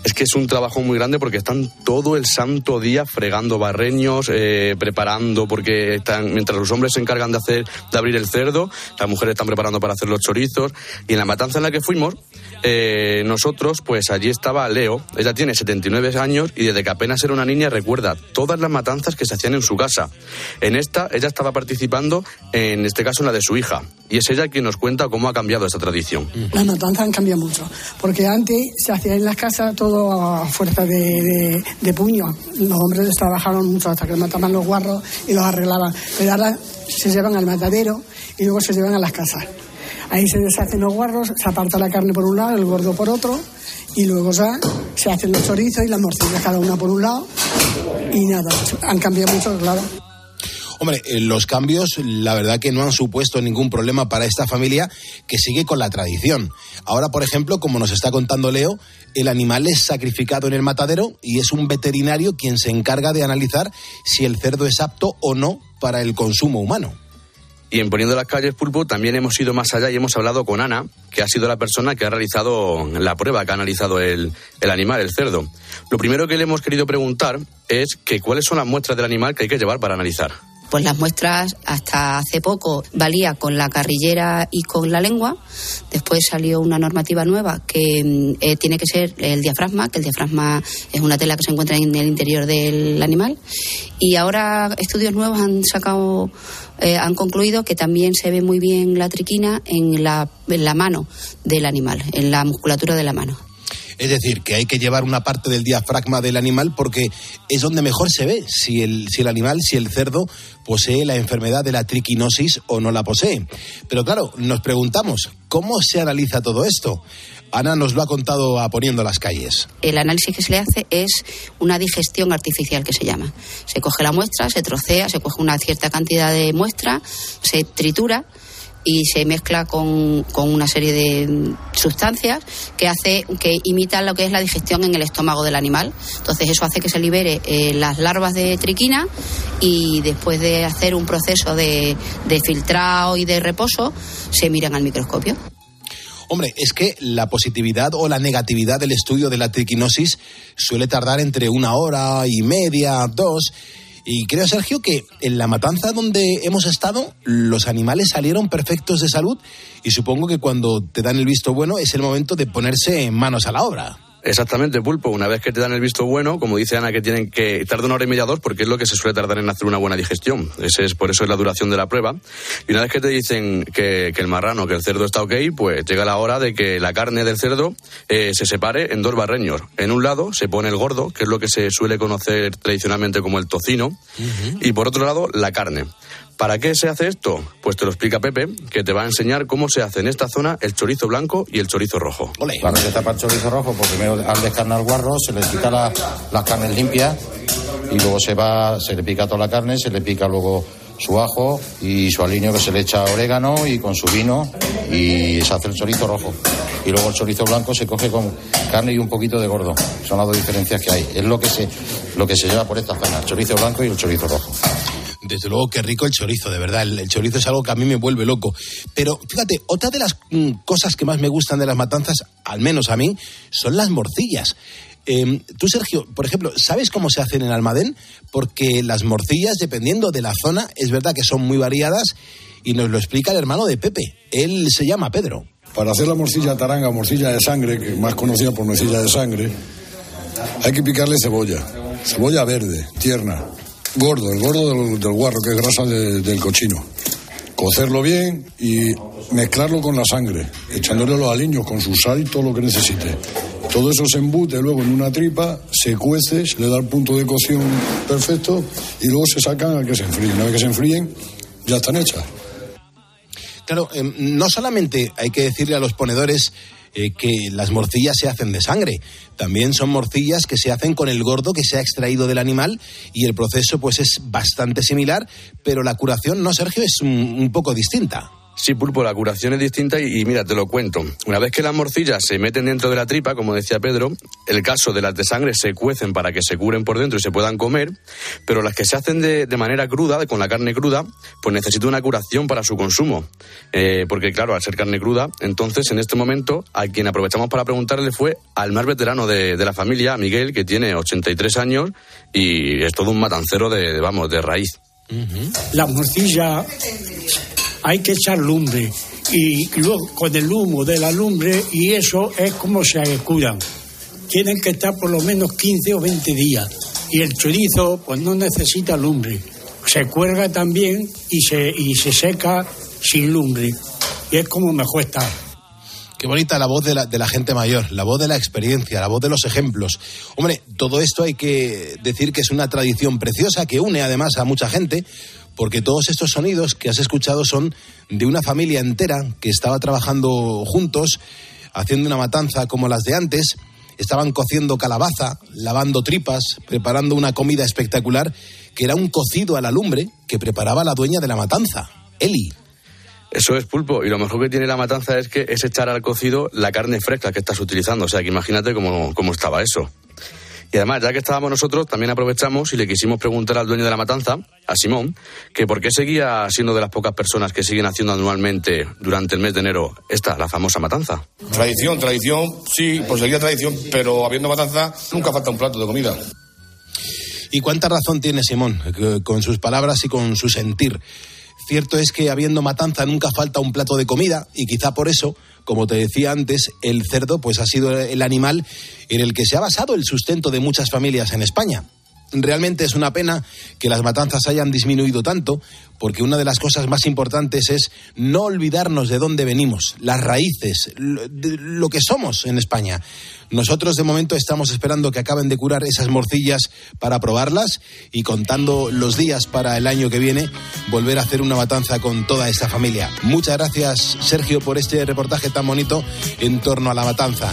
Es que es un trabajo muy grande porque están todo el santo día fregando barreños, eh, preparando, porque están, mientras los hombres se encargan de hacer, de abrir el cerdo, las mujeres están preparando para hacer los chorizos. Y en la matanza en la que fuimos, eh, nosotros, pues allí estaba Leo. Ella tiene 79 años y desde que apenas era una niña recuerda todas las matanzas que se hacían en su casa. En esta, ella estaba participando, en este caso, en la de su hija. Y es ella quien nos cuenta cómo ha cambiado esta tradición. Las matanzas han cambiado mucho, porque antes se hacía en las casas todo a fuerza de, de, de puño. Los hombres trabajaron mucho hasta que mataban los guarros y los arreglaban. Pero ahora se llevan al matadero y luego se llevan a las casas. Ahí se deshacen los guarros, se aparta la carne por un lado, el gordo por otro, y luego ya se hacen los chorizos y las morcillas cada una por un lado. Y nada, han cambiado mucho, claro. Hombre, eh, los cambios, la verdad que no han supuesto ningún problema para esta familia que sigue con la tradición. Ahora, por ejemplo, como nos está contando Leo, el animal es sacrificado en el matadero y es un veterinario quien se encarga de analizar si el cerdo es apto o no para el consumo humano. Y en Poniendo las Calles Pulpo también hemos ido más allá y hemos hablado con Ana, que ha sido la persona que ha realizado la prueba, que ha analizado el, el animal, el cerdo. Lo primero que le hemos querido preguntar es que cuáles son las muestras del animal que hay que llevar para analizar. Pues las muestras hasta hace poco valía con la carrillera y con la lengua. Después salió una normativa nueva que mm, eh, tiene que ser el diafragma, que el diafragma es una tela que se encuentra en el interior del animal. Y ahora estudios nuevos han sacado eh, han concluido que también se ve muy bien la triquina en la, en la mano del animal, en la musculatura de la mano. Es decir, que hay que llevar una parte del diafragma del animal porque es donde mejor se ve si el, si el animal, si el cerdo posee la enfermedad de la triquinosis o no la posee. Pero claro, nos preguntamos, ¿cómo se analiza todo esto? Ana nos lo ha contado a poniendo las calles. El análisis que se le hace es una digestión artificial que se llama. Se coge la muestra, se trocea, se coge una cierta cantidad de muestra, se tritura y se mezcla con, con, una serie de sustancias que hace que imitan lo que es la digestión en el estómago del animal. Entonces eso hace que se libere eh, las larvas de triquina y después de hacer un proceso de, de filtrado y de reposo se miran al microscopio. Hombre, es que la positividad o la negatividad del estudio de la triquinosis suele tardar entre una hora y media, dos. Y creo, Sergio, que en la matanza donde hemos estado, los animales salieron perfectos de salud y supongo que cuando te dan el visto bueno es el momento de ponerse manos a la obra. Exactamente, pulpo. Una vez que te dan el visto bueno, como dice Ana, que tienen que tardar una hora y media dos, porque es lo que se suele tardar en hacer una buena digestión. Ese es por eso es la duración de la prueba. Y una vez que te dicen que, que el marrano, que el cerdo está ok, pues llega la hora de que la carne del cerdo eh, se separe en dos barreños. En un lado se pone el gordo, que es lo que se suele conocer tradicionalmente como el tocino, y por otro lado la carne. ¿Para qué se hace esto? Pues te lo explica Pepe, que te va a enseñar cómo se hace en esta zona el chorizo blanco y el chorizo rojo. Cuando se tapa el chorizo rojo, pues primero al descarnar el guarro, se le quita la- las carnes limpias y luego se va, se le pica toda la carne, se le pica luego su ajo y su aliño que se le echa orégano y con su vino y se hace el chorizo rojo. Y luego el chorizo blanco se coge con carne y un poquito de gordo. Son las dos diferencias que hay. Es lo que se, lo que se lleva por esta zona, el chorizo blanco y el chorizo rojo. Desde luego, qué rico el chorizo, de verdad. El, chorizo es algo que a mí me vuelve loco. Pero fíjate, otra de las mm, cosas que más me gustan de las matanzas, al menos a mí, son las morcillas. Eh, tú, Sergio, por ejemplo, ¿sabes cómo se hacen en Almadén? Porque las morcillas, dependiendo de la zona, es verdad que son muy variadas y nos lo explica el hermano de Pepe. Él se llama Pedro. Para hacer la morcilla taranga, morcilla de sangre, que más conocida por morcilla de sangre, hay que picarle cebolla. Cebolla verde, tierna. Gordo, el gordo del, guarro, que es grasa de- del cochino. Cocerlo bien y mezclarlo con la sangre, echándole los aliños con su sal y todo lo que necesite. Todo eso se embute luego en una tripa, se cuece, se le da el punto de cocción perfecto y luego se sacan a que se enfríen. Una vez que se enfríen, ya están hechas. Claro, eh, no solamente hay que decirle a los ponedores eh, que las morcillas se hacen de sangre, también son morcillas que se hacen con el gordo que se ha extraído del animal y el proceso pues es bastante similar, pero la curación, no Sergio, es un, un poco distinta. Sí, pulpo, la curación es distinta y, mira, te lo cuento. Una vez que las morcillas se meten dentro de la tripa, como decía Pedro, el caso de las de sangre se cuecen para que se curen por dentro y se puedan comer, pero las que se hacen de, de manera cruda, con la carne cruda, pues necesitan una curación para su consumo. Eh, porque claro, al ser carne cruda, entonces en este momento a quien aprovechamos para preguntarle fue al más veterano de, de la familia, Miguel, que tiene 83 años y es todo un matancero de, de, vamos, de raíz. La morcilla hay que echar lumbre y luego con el humo de la lumbre y eso es como se curan. Tienen que estar por lo menos 15 o 20 días y el chorizo pues no necesita lumbre. Se cuelga también y se, y se seca sin lumbre y es como mejor está. Qué bonita la voz de la, de la gente mayor, la voz de la experiencia, la voz de los ejemplos. Hombre, todo esto hay que decir que es una tradición preciosa que une además a mucha gente, porque todos estos sonidos que has escuchado son de una familia entera que estaba trabajando juntos, haciendo una matanza como las de antes. Estaban cociendo calabaza, lavando tripas, preparando una comida espectacular, que era un cocido a la lumbre que preparaba la dueña de la matanza, Eli. Eso es pulpo. Y lo mejor que tiene la matanza es que es echar al cocido la carne fresca que estás utilizando. O sea, que imagínate cómo, cómo estaba eso. Y además, ya que estábamos nosotros, también aprovechamos y le quisimos preguntar al dueño de la matanza, a Simón, que por qué seguía siendo de las pocas personas que siguen haciendo anualmente durante el mes de enero esta, la famosa matanza. Tradición, tradición, sí, pues seguía tradición, pero habiendo matanza nunca falta un plato de comida. Y cuánta razón tiene Simón eh, con sus palabras y con su sentir. Cierto es que habiendo matanza nunca falta un plato de comida y quizá por eso, como te decía antes, el cerdo pues ha sido el animal en el que se ha basado el sustento de muchas familias en España. Realmente es una pena que las matanzas hayan disminuido tanto, porque una de las cosas más importantes es no olvidarnos de dónde venimos, las raíces, lo, que somos en España. Nosotros de momento estamos esperando que acaben de curar esas morcillas para probarlas y contando los días para el año que viene volver a hacer una matanza con toda esta familia. Muchas gracias Sergio por este reportaje tan bonito en torno a la matanza.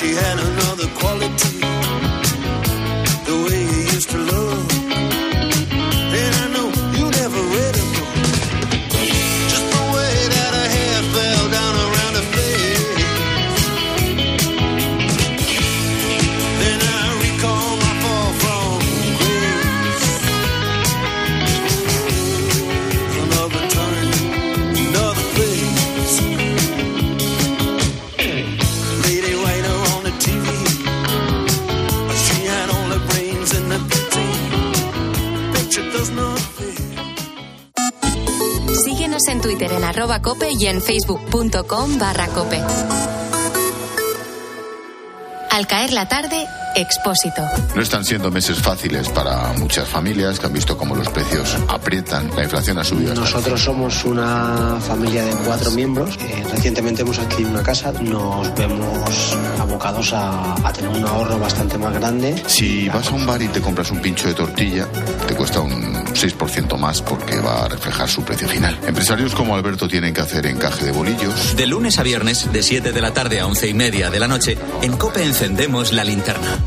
She had another arroba cope y en facebook.com barra cope. Al caer la tarde, Expósito. No están siendo meses fáciles para muchas familias que han visto cómo los precios aprietan. La inflación ha subido. Nosotros somos una familia de cuatro miembros. Eh, recientemente hemos adquirido una casa. Nos vemos abocados a, a tener un ahorro bastante más grande. Si vas a un bar y te compras un pincho de tortilla, te cuesta un 6% más porque va a reflejar su precio final. Empresarios como Alberto tienen que hacer encaje de bolillos. De lunes a viernes, de 7 de la tarde a 11 y media de la noche, en Cope encendemos la linterna.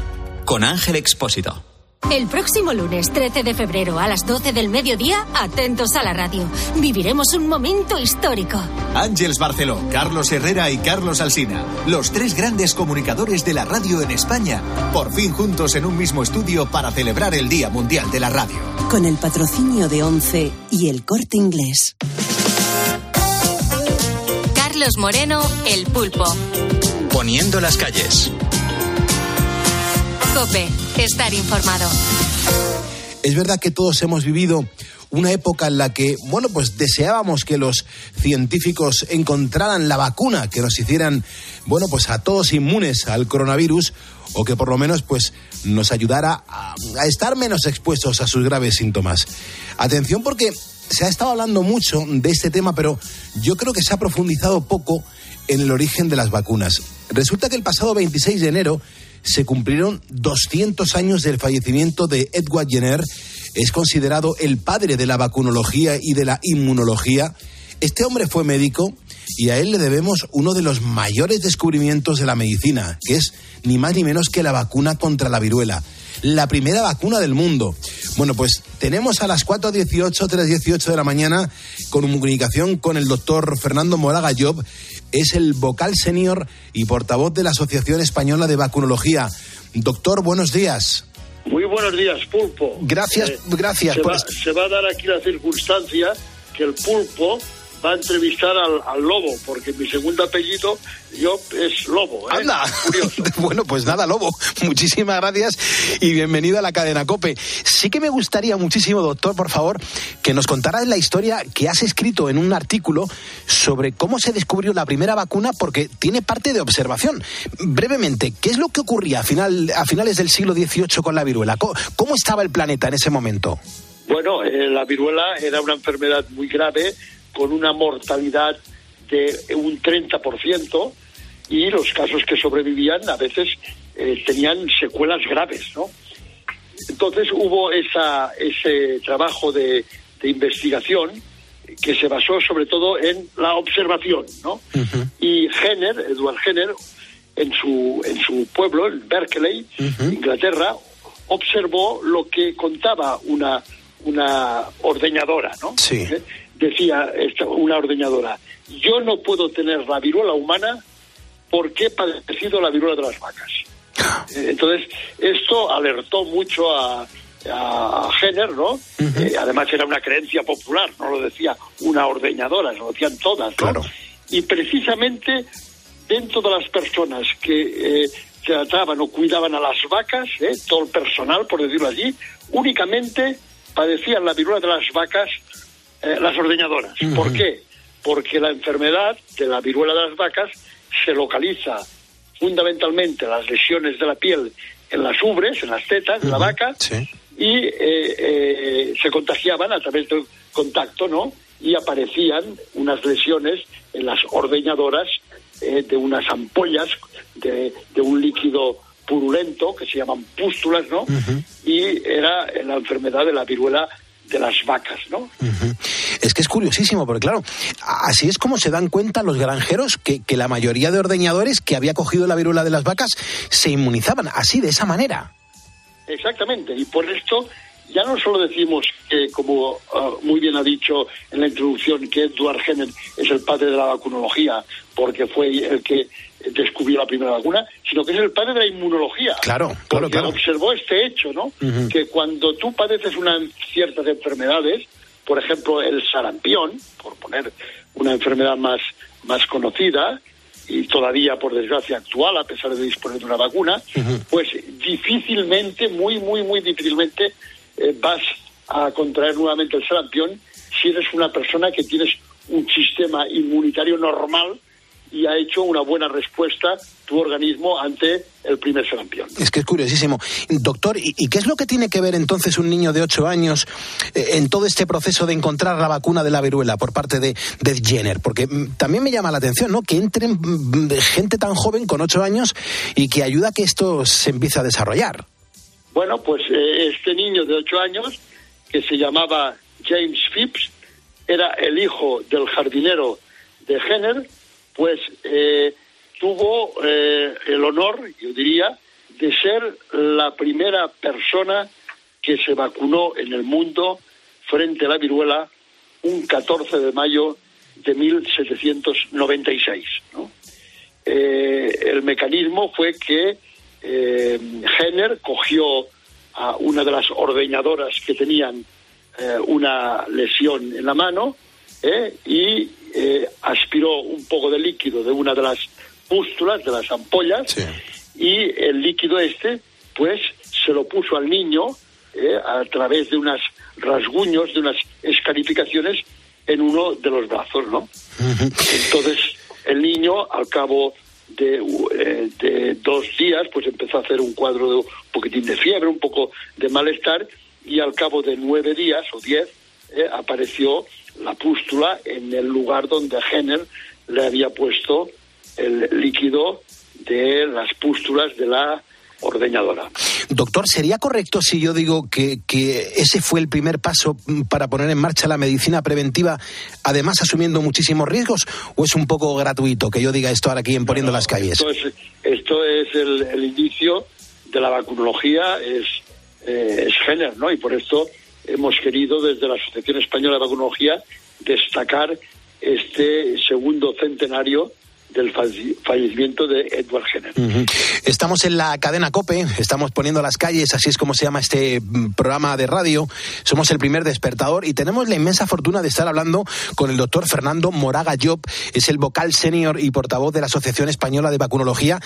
Con Ángel Expósito. El próximo lunes 13 de febrero a las 12 del mediodía, atentos a la radio. Viviremos un momento histórico. Ángeles Barceló, Carlos Herrera y Carlos Alsina, los tres grandes comunicadores de la radio en España, por fin juntos en un mismo estudio para celebrar el Día Mundial de la Radio. Con el patrocinio de ONCE y el corte inglés. Carlos Moreno, El Pulpo. Poniendo las calles. Cope, estar informado. Es verdad que todos hemos vivido una época en la que, bueno, pues deseábamos que los científicos encontraran la vacuna que nos hicieran, bueno, pues a todos inmunes al coronavirus o que por lo menos pues nos ayudara a, a estar menos expuestos a sus graves síntomas. Atención porque se ha estado hablando mucho de este tema, pero yo creo que se ha profundizado poco en el origen de las vacunas. Resulta que el pasado 26 de enero se cumplieron 200 años del fallecimiento de Edward Jenner. Es considerado el padre de la vacunología y de la inmunología. Este hombre fue médico y a él le debemos uno de los mayores descubrimientos de la medicina, que es ni más ni menos que la vacuna contra la viruela. La primera vacuna del mundo. Bueno, pues tenemos a las 4.18, 3.18 de la mañana con comunicación con el doctor Fernando Moraga Job. Es el vocal senior y portavoz de la Asociación Española de Vacunología. Doctor, buenos días. Muy buenos días, Pulpo. Gracias, Eh, gracias Se por va, est- se va a dar aquí la circunstancia que el Pulpo va a entrevistar al, al lobo, porque mi segundo apellido yo es lobo. ¿eh? Anda. bueno, pues nada, Lobo. Muchísimas gracias y bienvenido a la cadena Cope. Sí que me gustaría muchísimo, doctor, por favor, que nos contaras la historia que has escrito en un artículo sobre cómo se descubrió la primera vacuna, porque tiene parte de observación. Brevemente, ¿qué es lo que ocurría a, final, a finales del siglo XVIII con la viruela? ¿Cómo, cómo estaba el planeta en ese momento? Bueno, eh, la viruela era una enfermedad muy grave, con una mortalidad de un 30%, y los casos que sobrevivían a veces eh, tenían secuelas graves, ¿no? Entonces hubo esa, ese trabajo de, de investigación que se basó sobre todo en la observación, ¿no? Y Jenner, Edward Jenner, en su, en su pueblo, en Berkeley, Inglaterra, observó lo que contaba una, una ordeñadora, ¿no? ¿Eh? Decía esta- una ordeñadora, yo no puedo tener la viruela humana porque he padecido la viruela de las vacas. Eh, Entonces, esto alertó mucho a, a Jenner, ¿no? Eh, además era una creencia popular, no lo decía una ordeñadora, lo decían todas, ¿no? Y precisamente dentro de las personas que eh, trataban o cuidaban a las vacas, ¿eh? todo el personal, por decirlo así, únicamente padecían la viruela de las vacas eh, las ordeñadoras. ¿Por qué? Porque la enfermedad de la viruela de las vacas se localiza fundamentalmente las lesiones de la piel en las ubres, en las tetas de la vaca, y eh, eh, se contagiaban a través del contacto, ¿no? Y aparecían unas lesiones en las ordeñadoras eh, de unas ampollas de, de un líquido purulento que se llaman pústulas, ¿no? Y era la enfermedad de la viruela de las vacas, ¿no? Es que es curiosísimo, porque claro, así es como se dan cuenta los granjeros que, que la mayoría de ordeñadores que había cogido la viruela de las vacas se inmunizaban, así, de esa manera. Exactamente, y por esto ya no solo decimos que, como ah, muy bien ha dicho en la introducción, que Edward Jenner es el padre de la vacunología, porque fue el que descubrió la primera vacuna, sino que es el padre de la inmunología. Claro, claro, porque claro. observó este hecho, ¿no? Que cuando tú padeces unas ciertas enfermedades, por ejemplo el sarampión, por poner una enfermedad más, más conocida, y todavía por desgracia actual, a pesar de disponer de una vacuna, pues difícilmente, muy, muy, muy difícilmente eh, vas a contraer nuevamente el sarampión si eres una persona que tienes un sistema inmunitario normal y ha hecho una buena respuesta tu organismo ante el primer sarampión. Es que es curiosísimo. Doctor, ¿y, qué es lo que tiene que ver entonces un niño de 8 años eh, en todo este proceso de encontrar la vacuna de la viruela por parte de, de Jenner? Porque mm, también me llama la atención, ¿no? Que entren mm, gente tan joven con 8 años y que ayuda a que esto se empiece a desarrollar. Bueno, pues eh, este niño de 8 años, que se llamaba James Phipps, era el hijo del jardinero de Jenner, pues eh, tuvo eh, el honor, yo diría, de ser la primera persona que se vacunó en el mundo frente a la viruela un 14 de mayo de 1796. ¿no? Eh, el mecanismo fue que eh, Jenner cogió a una de las ordeñadoras que tenían eh, una lesión en la mano ¿eh? y eh, aspiró un poco de líquido de una de las pústulas, de las ampollas, y el líquido este, pues, se lo puso al niño a través de unos rasguños, de unas escarificaciones en uno de los brazos, ¿no? Entonces, el niño, al cabo de, eh, de dos días, pues empezó a hacer un cuadro de un poquitín de fiebre, un poco de malestar, y al cabo de nueve días o diez, eh, apareció la pústula en el lugar donde Jenner le había puesto el líquido de las pústulas de la ordeñadora. Doctor, ¿sería correcto si yo digo que, que ese fue el primer paso mm, para poner en marcha la medicina preventiva, además asumiendo muchísimos riesgos, o es un poco gratuito que yo diga esto ahora aquí en Poniendo las Calles? Esto es, esto es el, el inicio de la vacunología, es, eh, es Jenner, ¿no? Y por esto hemos querido desde la Asociación Española de Vacunología destacar este segundo centenario del falle- fallecimiento de Edward Jenner. Estamos en la cadena COPE, estamos poniendo las calles, así es como se llama este mm, programa de radio. Somos el primer despertador y tenemos la inmensa fortuna de estar hablando con el doctor Fernando Moraga Job, es el vocal senior y portavoz de la Asociación Española de Vacunología,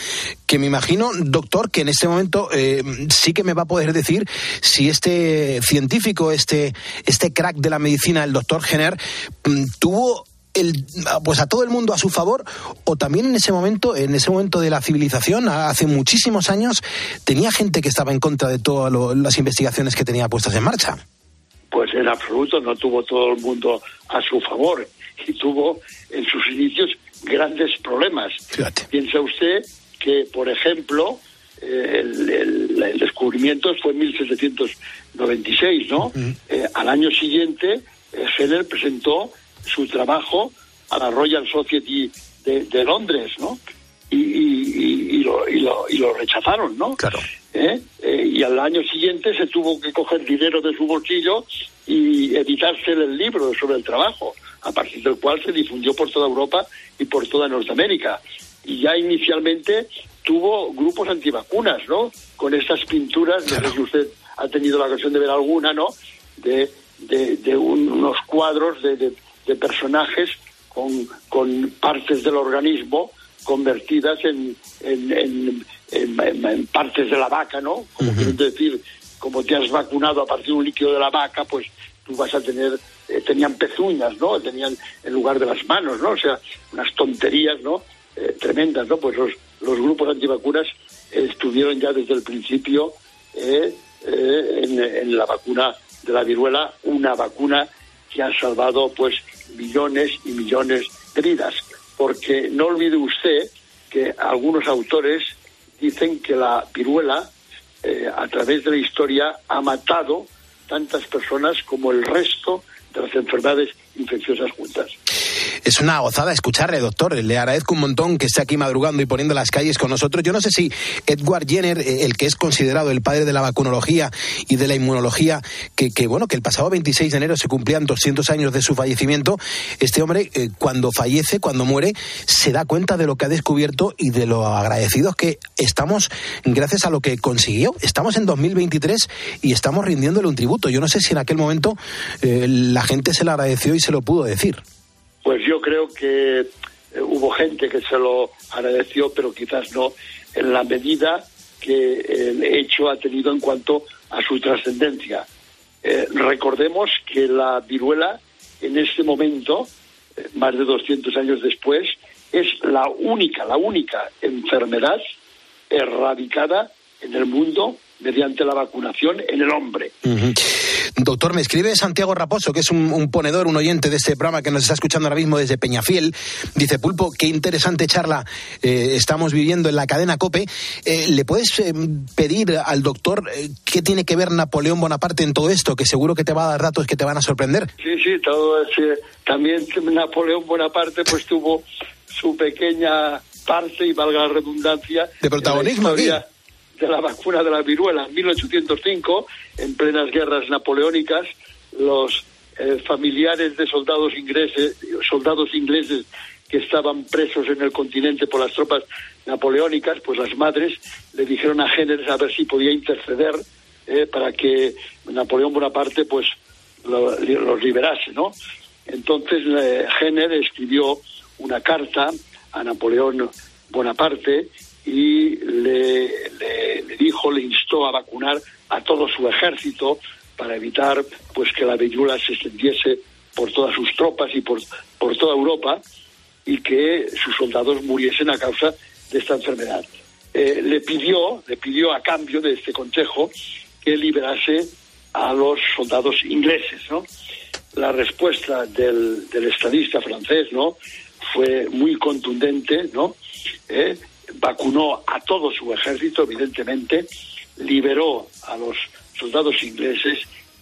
que me imagino, doctor, que en este momento eh, sí que me va a poder decir si este científico, este, este crack de la medicina, el doctor Jenner, mm, tuvo el, pues a todo el mundo a su favor o también en ese momento en ese momento de la civilización hace muchísimos años tenía gente que estaba en contra de todas las investigaciones que tenía puestas en marcha Pues en absoluto no tuvo todo el mundo a su favor y tuvo en sus inicios grandes problemas. Piensa usted que, por ejemplo, eh, el, el- el descubrimiento fue en 1796, ¿no? Eh, al año siguiente, eh, Jenner presentó su trabajo a la Royal Society de, de Londres, ¿no? Y, y- y- y lo, y lo- y lo rechazaron, ¿no? Claro. ¿Eh? Eh, y al año siguiente se tuvo que coger dinero de su bolsillo y editarse el libro sobre el trabajo, a partir del cual se difundió por toda Europa y por toda Norteamérica. Y ya inicialmente tuvo grupos antivacunas, ¿no? Con estas pinturas, no sé si usted ha tenido la ocasión de ver alguna, ¿no? De, de, de un- unos cuadros de, de- de personajes con, con partes del organismo convertidas en, en, en- partes de la vaca, ¿no? Como quieren decir, como te has vacunado a partir de un líquido de la vaca, pues tú vas a tener, eh, tenían pezuñas, ¿no? Tenían en lugar de las manos, ¿no? O sea, unas tonterías, ¿no? Eh, tremendas, ¿no? Pues los, los grupos antivacunas eh, estuvieron ya desde el principio eh, eh, en, en la vacuna de la viruela, una vacuna que ha salvado pues millones y millones de vidas. Porque no olvide usted que algunos autores dicen que la viruela, eh, a través de la historia, ha matado tantas personas como el resto de las enfermedades infecciosas juntas. Es una gozada escucharle, doctor. Le agradezco un montón que esté aquí madrugando y poniendo las calles con nosotros. Yo no sé si Edward Jenner, eh, el que es considerado el padre de la vacunología y de la inmunología, que, bueno, que el pasado 26 de enero se cumplían 200 años de su fallecimiento, este hombre eh, cuando fallece, cuando muere, se da cuenta de lo que ha descubierto y de lo agradecidos que estamos gracias a lo que consiguió. Estamos en 2023 y estamos rindiéndole un tributo. Yo no sé si en aquel momento eh, la gente se lo agradeció y se lo pudo decir. Pues yo creo que eh, hubo gente que se lo agradeció, pero quizás no en la medida que el hecho ha tenido en cuanto a su trascendencia. Eh, recordemos que la viruela en este momento, eh, más de 200 años después, es la única, la única enfermedad erradicada en el mundo mediante la vacunación en el hombre. Doctor, me escribe Santiago Raposo, que es un, un ponedor, un oyente de este programa que nos está escuchando ahora mismo desde Peñafiel. Dice, Pulpo, qué interesante charla eh, estamos viviendo en la cadena COPE. Eh, ¿Le puedes eh, pedir al doctor qué tiene que ver Napoleón Bonaparte en todo esto? Que seguro que te va a dar datos que te van a sorprender. Sí, sí, todo también Napoleón Bonaparte pues tuvo su pequeña parte, y valga la redundancia, De protagonismo, en la historia de la vacuna de la viruela. En 1805, en plenas guerras napoleónicas, los eh, familiares de soldados ingleses, soldados ingleses que estaban presos en el continente por las tropas napoleónicas, pues las madres le dijeron a Jenner a ver si podía interceder eh, para que Napoleón Bonaparte pues lo- los liberase, ¿no? Entonces eh, escribió una carta a Napoleón Bonaparte y a vacunar a todo su ejército para evitar pues que la viruela se extendiese por todas sus tropas y por, por toda Europa y que sus soldados muriesen a causa de esta enfermedad. Eh, le pidió, le pidió a cambio de este consejo que liberase a los soldados ingleses, ¿no? La respuesta del, del estadista francés, ¿no? Fue muy contundente, ¿no? Eh, vacunó a todo su ejército, evidentemente, liberó a los soldados ingleses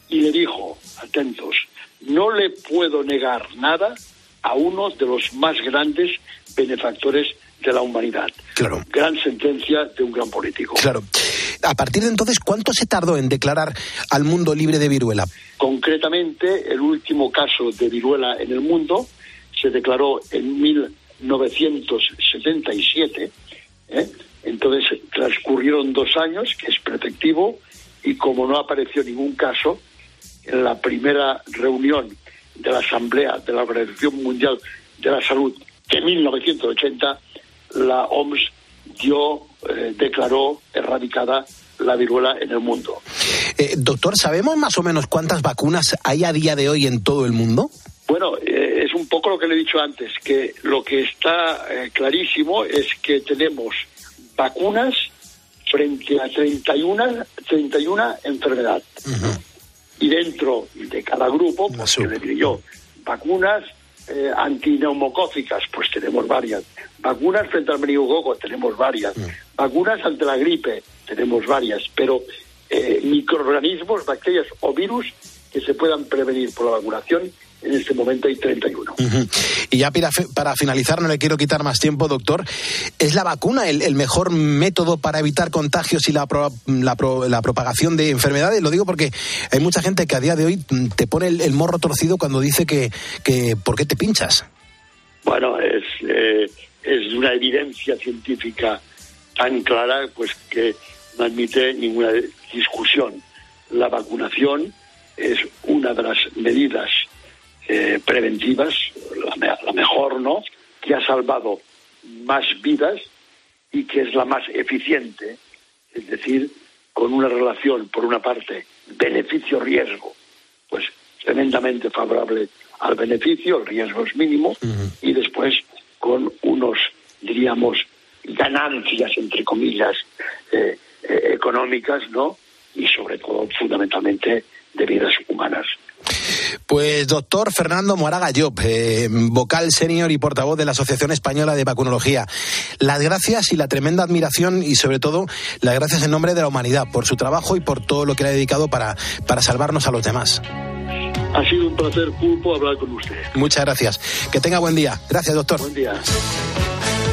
y le dijo, atentos, no le puedo negar nada a uno de los más grandes benefactores de la humanidad. Claro. Gran sentencia de un gran político. Claro. A partir de entonces, ¿cuánto se tardó en declarar al mundo libre de viruela? Concretamente, el último caso de viruela en el mundo se declaró en 1977. ¿eh? Entonces transcurrieron dos años, que es preceptivo, y como no apareció ningún caso, en la primera reunión de la Asamblea de la Organización Mundial de la Salud de 1980, la OMS dio, eh, declaró erradicada la viruela en el mundo. Eh, doctor, ¿sabemos más o menos cuántas vacunas hay a día de hoy en todo el mundo? Bueno, eh, es un poco lo que le he dicho antes, que lo que está clarísimo es que tenemos vacunas frente a 31, 31 enfermedades. Y dentro de cada grupo, pues le diré yo, vacunas eh, antineumocócicas, pues tenemos varias. Vacunas frente al meningococo, tenemos varias. Vacunas ante la gripe, tenemos varias. Pero eh, microorganismos, bacterias o virus que se puedan prevenir por la vacunación, en este momento hay 31. Ujú. Y ya para, para finalizar, no le quiero quitar más tiempo, doctor. ¿Es la vacuna el, el mejor método para evitar contagios y la, pro- la, pro- la propagación de enfermedades? Lo digo porque hay mucha gente que a día de hoy te pone el, el morro torcido cuando dice que, que ¿por qué te pinchas? Bueno, es, eh, es una evidencia científica tan clara pues que no admite ninguna discusión. La vacunación es una de las medidas eh, preventivas, la, la mejor, ¿no?, que ha salvado más vidas y que es la más eficiente, es decir, con una relación, por una parte, beneficio-riesgo, pues tremendamente favorable al beneficio, el riesgo es mínimo, y después con unos, diríamos, ganancias, entre comillas, eh, eh, económicas, ¿no? Y sobre todo, fundamentalmente, de vidas humanas. Pues doctor Fernando Moraga Llop, eh, vocal senior y portavoz de la Asociación Española de Vacunología. Las gracias y la tremenda admiración y sobre todo las gracias en nombre de la humanidad por su trabajo y por todo lo que le ha dedicado para, para salvarnos a los demás. Ha sido un placer, Pulpo, hablar con usted. Muchas gracias. Que tenga buen día. Gracias, doctor. Buen día.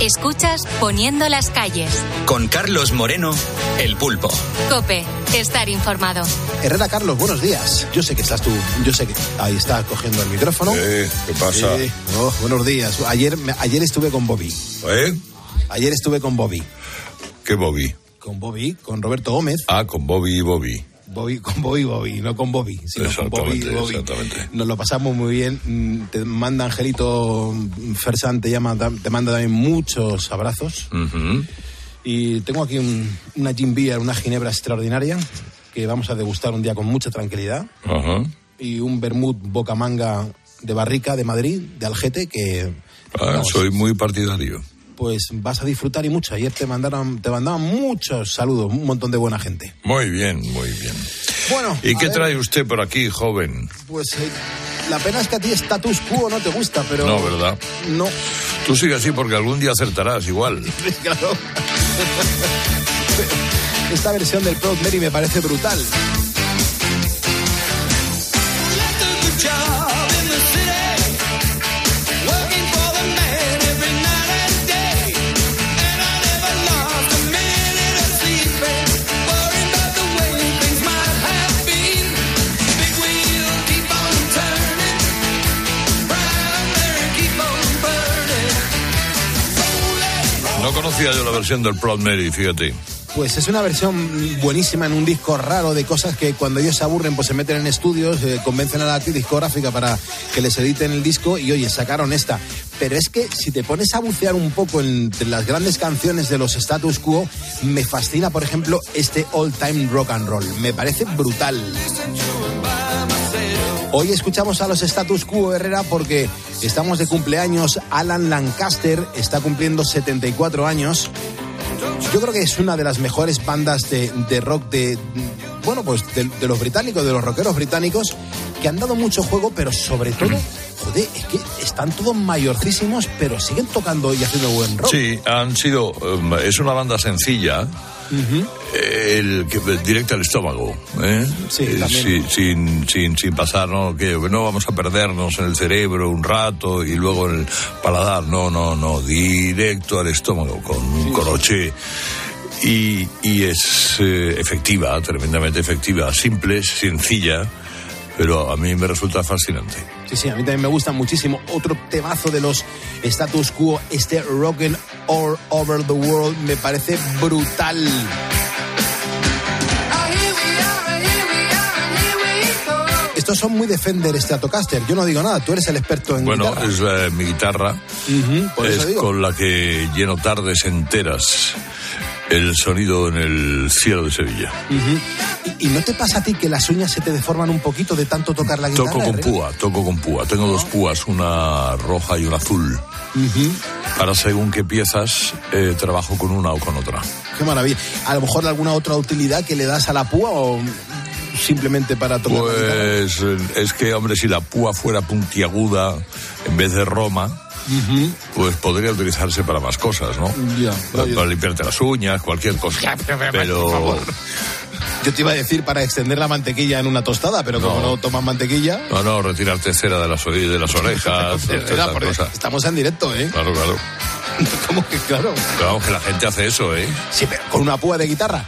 Escuchas Poniendo las calles. Con Carlos Moreno, El Pulpo. Cope, estar informado. Herrera Carlos, buenos días. Yo sé que estás tú, yo sé que ahí está cogiendo el micrófono. ¿Qué pasa? Sí. Oh, buenos días. Ayer, ayer estuve con Bobby. ¿Eh? Ayer estuve con Bobby. ¿Qué Bobby? Con Bobby, con Roberto Gómez. Ah, con Bobby y Bobby. Bobby, con Bobby, Bobby, no con Bobby, sino con Bobby, Exactamente, Bobby. exactamente. Nos lo pasamos muy bien. Te manda Angelito Fersan, te, llama, te manda también muchos abrazos. Y tengo aquí un- una beer, una ginebra extraordinaria que vamos a degustar un día con mucha tranquilidad. Y un vermut bocamanga de barrica de Madrid, de Algete, que Ah, Vamos. soy muy partidario. Pues vas a disfrutar y mucho. Ayer te mandaron, te mandaban muchos saludos, un montón de buena gente. Muy bien, muy bien. Bueno, ¿Y qué ver, trae usted por aquí, joven? Pues eh, la pena es que a ti status quo no te gusta, pero No, ¿verdad? no. Tú sigue así porque algún día acertarás igual. Claro. Esta versión del Proud Mary me parece brutal. Conocía la versión del Proud Mary, fíjate. Pues es una versión buenísima en un disco raro de cosas que cuando ellos se aburren pues se meten en estudios, eh, convencen a la discográfica para que les editen el disco y oye, sacaron esta. Pero es que si te pones a bucear un poco entre las grandes canciones de los status quo, me fascina por ejemplo este All Time Rock and Roll. Me parece brutal. Hoy escuchamos a los status quo Herrera porque estamos de cumpleaños. Alan Lancaster está cumpliendo 74 años. Yo creo que es una de las mejores bandas de, rock de, bueno, pues de, de los británicos, de los rockeros británicos, que han dado mucho juego, pero sobre todo, joder, es que están todos mayorcísimos, pero siguen tocando y haciendo buen rock. Sí, han sido. um, es una banda sencilla. Eh, El que directa al estómago, ¿eh? Sí, Eh, sí, sin, sin, sin pasar, ¿no? Que no vamos a perdernos en el cerebro un rato y luego en el paladar, no, no, no, directo al estómago con un coroche. Y, y es eh, efectiva, tremendamente efectiva, simple, sencilla, pero a mí me resulta fascinante. Sí, sí, a mí también me gusta muchísimo. Otro temazo de los status quo, este Rockin' All Over the World, me parece brutal. Estos son muy Defender Stratocaster. Yo no digo nada, tú eres el experto en Bueno, guitarra. es eh, mi guitarra. Es con la que lleno tardes enteras el sonido en el cielo de Sevilla. ¿Y, y no te pasa a ti que las uñas se te deforman un poquito de tanto tocar la guitarra? Toco con púa, toco con púa. Tengo dos púas, una roja y una azul. Ujú. Para según qué piezas eh, trabajo con una o con otra. Qué maravilla. A lo mejor alguna otra utilidad que le das a la púa o simplemente para tocar? Pues eh, es que, hombre, si la púa fuera puntiaguda en vez de Roma, Pues podría utilizarse para más cosas, ¿no? Ya, Para, limpiarte las uñas, cualquier cosa. Pero Yo te iba a decir para extender la mantequilla en una tostada, pero como No. toman mantequilla. no, no, retirarte cera de las, ore- de las orejas, estamos en directo, ¿eh? Claro, claro. ¿Cómo que claro? Claro, que la gente hace eso, ¿eh? Sí, pero con una púa de guitarra.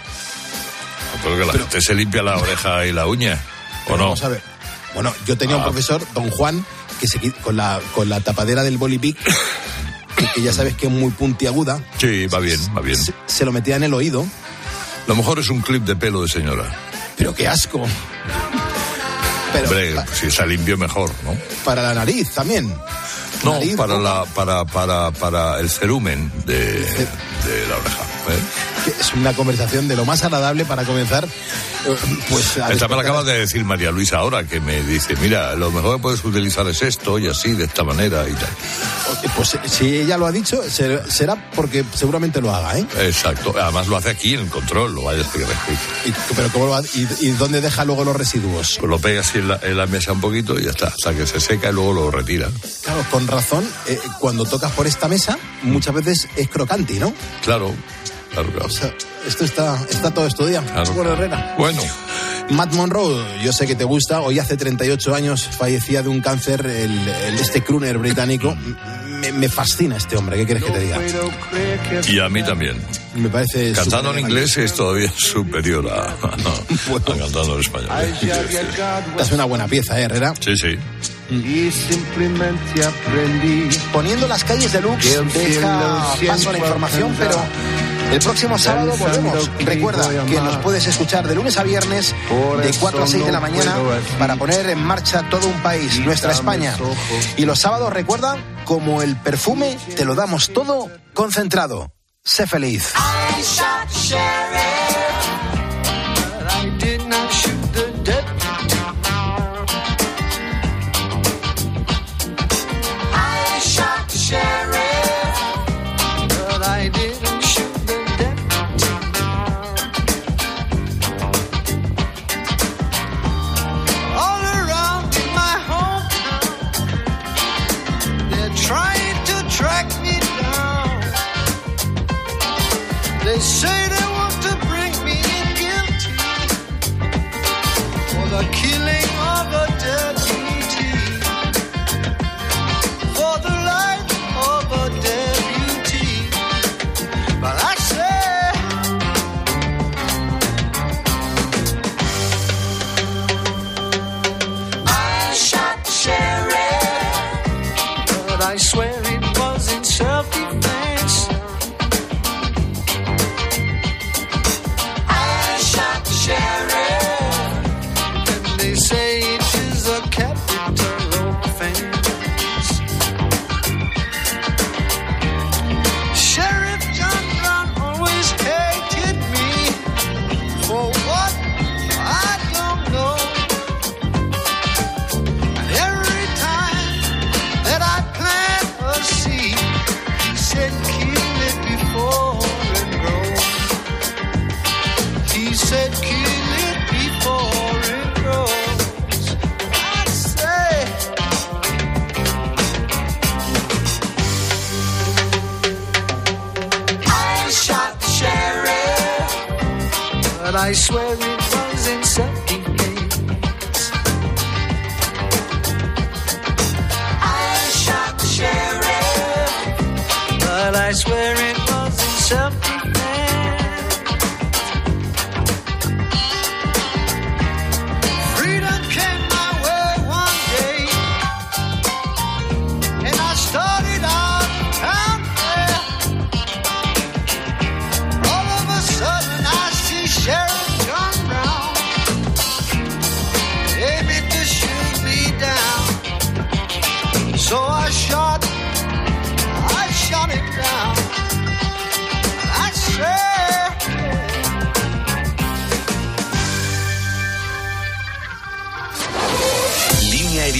Porque la gente se limpia la oreja y la uña. ¿O Pero no? Vamos a ver. Bueno, yo tenía un Ah. profesor, don Juan, que se con la, con la tapadera del bolipic que, que ya sabes que es muy puntiaguda, Sí, va bien, va bien. se lo metía en el oído. Lo mejor es un clip de pelo de señora. Pero qué asco. Pero Hombre, si está limpio mejor, ¿no? para la nariz también. No, Nariz, para, la, para, para, para el cerumen de, de la oreja. ¿Eh? Es una conversación de lo más agradable para comenzar. eh, Pues a Esta me la acaba de decir María Luisa ahora, que me dice, mira, lo mejor que puedes utilizar es esto y así, de esta manera y tal. Pues si ella lo ha dicho, ser- será porque seguramente lo haga, ¿eh? Exacto. Además lo hace aquí en el control, lo vaya a hacer Y- pero ¿cómo lo va- y, y dónde deja luego los residuos? Pues lo pega así en la, en la mesa un poquito y ya está, hasta que se seca y luego lo retira. Claro, con razón, eh, cuando tocas por esta mesa, muchas veces es crocante, ¿no? Claro, claro, claro. O sea, esto está, está todo estudiado. Claro. Bueno, Herrera. Bueno, Matt Monroe, yo sé que te gusta. Hoy hace 38 años fallecía de un cáncer el, el- este crooner británico. Me, me fascina este hombre, ¿qué quieres que te diga? y a mí también. Me parece... Cantando en inglés es todavía superior a, a cantando en español. Esta es una buena pieza, ¿eh, Herrera? Sí, sí. Y simplemente aprendí. Poniendo las calles de Lux, deja paso a la información, pero. El próximo sábado volvemos. Recuerda que nos puedes escuchar de lunes a viernes, de eso 4 a 6 de la mañana, para poner en marcha todo un país, nuestra España. Y los sábados, recuerda, como el perfume, te lo damos todo concentrado. Sé feliz.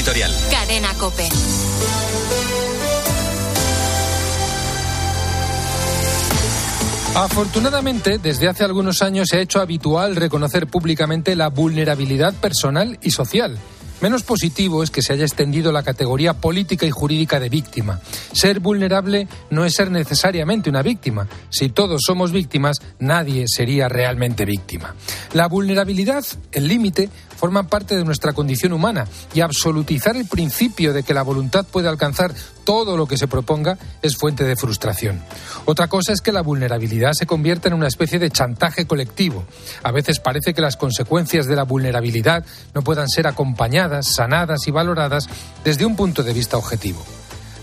Editorial. Cadena Cope. Afortunadamente, desde hace algunos años se ha hecho habitual reconocer públicamente la vulnerabilidad personal y social. Menos positivo es que se haya extendido la categoría política y jurídica de víctima. Ser vulnerable no es ser necesariamente una víctima. Si todos somos víctimas, nadie sería realmente víctima. La vulnerabilidad, el límite, forman parte de nuestra condición humana y absolutizar el principio de que la voluntad puede alcanzar todo lo que se proponga es fuente de frustración. Otra cosa es que la vulnerabilidad se convierta en una especie de chantaje colectivo. A veces parece que las consecuencias de la vulnerabilidad no puedan ser acompañadas, sanadas y valoradas desde un punto de vista objetivo.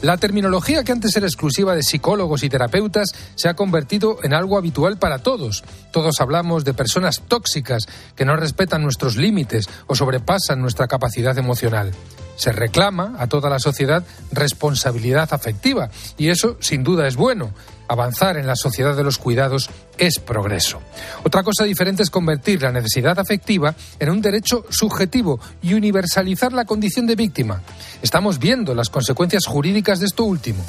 La terminología que antes era exclusiva de psicólogos y terapeutas se ha convertido en algo habitual para todos. Todos hablamos de personas tóxicas que no respetan nuestros límites o sobrepasan nuestra capacidad emocional. Se reclama a toda la sociedad responsabilidad afectiva y eso sin duda es bueno. Avanzar en la sociedad de los cuidados es progreso. Otra cosa diferente es convertir la necesidad afectiva en un derecho subjetivo y universalizar la condición de víctima. Estamos viendo las consecuencias jurídicas de esto último.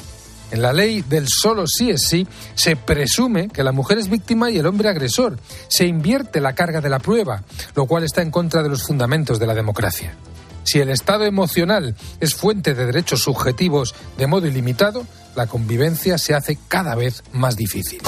En la ley del solo sí es sí se presume que la mujer es víctima y el hombre agresor. Se invierte la carga de la prueba, lo cual está en contra de los fundamentos de la democracia. Si el estado emocional es fuente de derechos subjetivos de modo ilimitado, la convivencia se hace cada vez más difícil.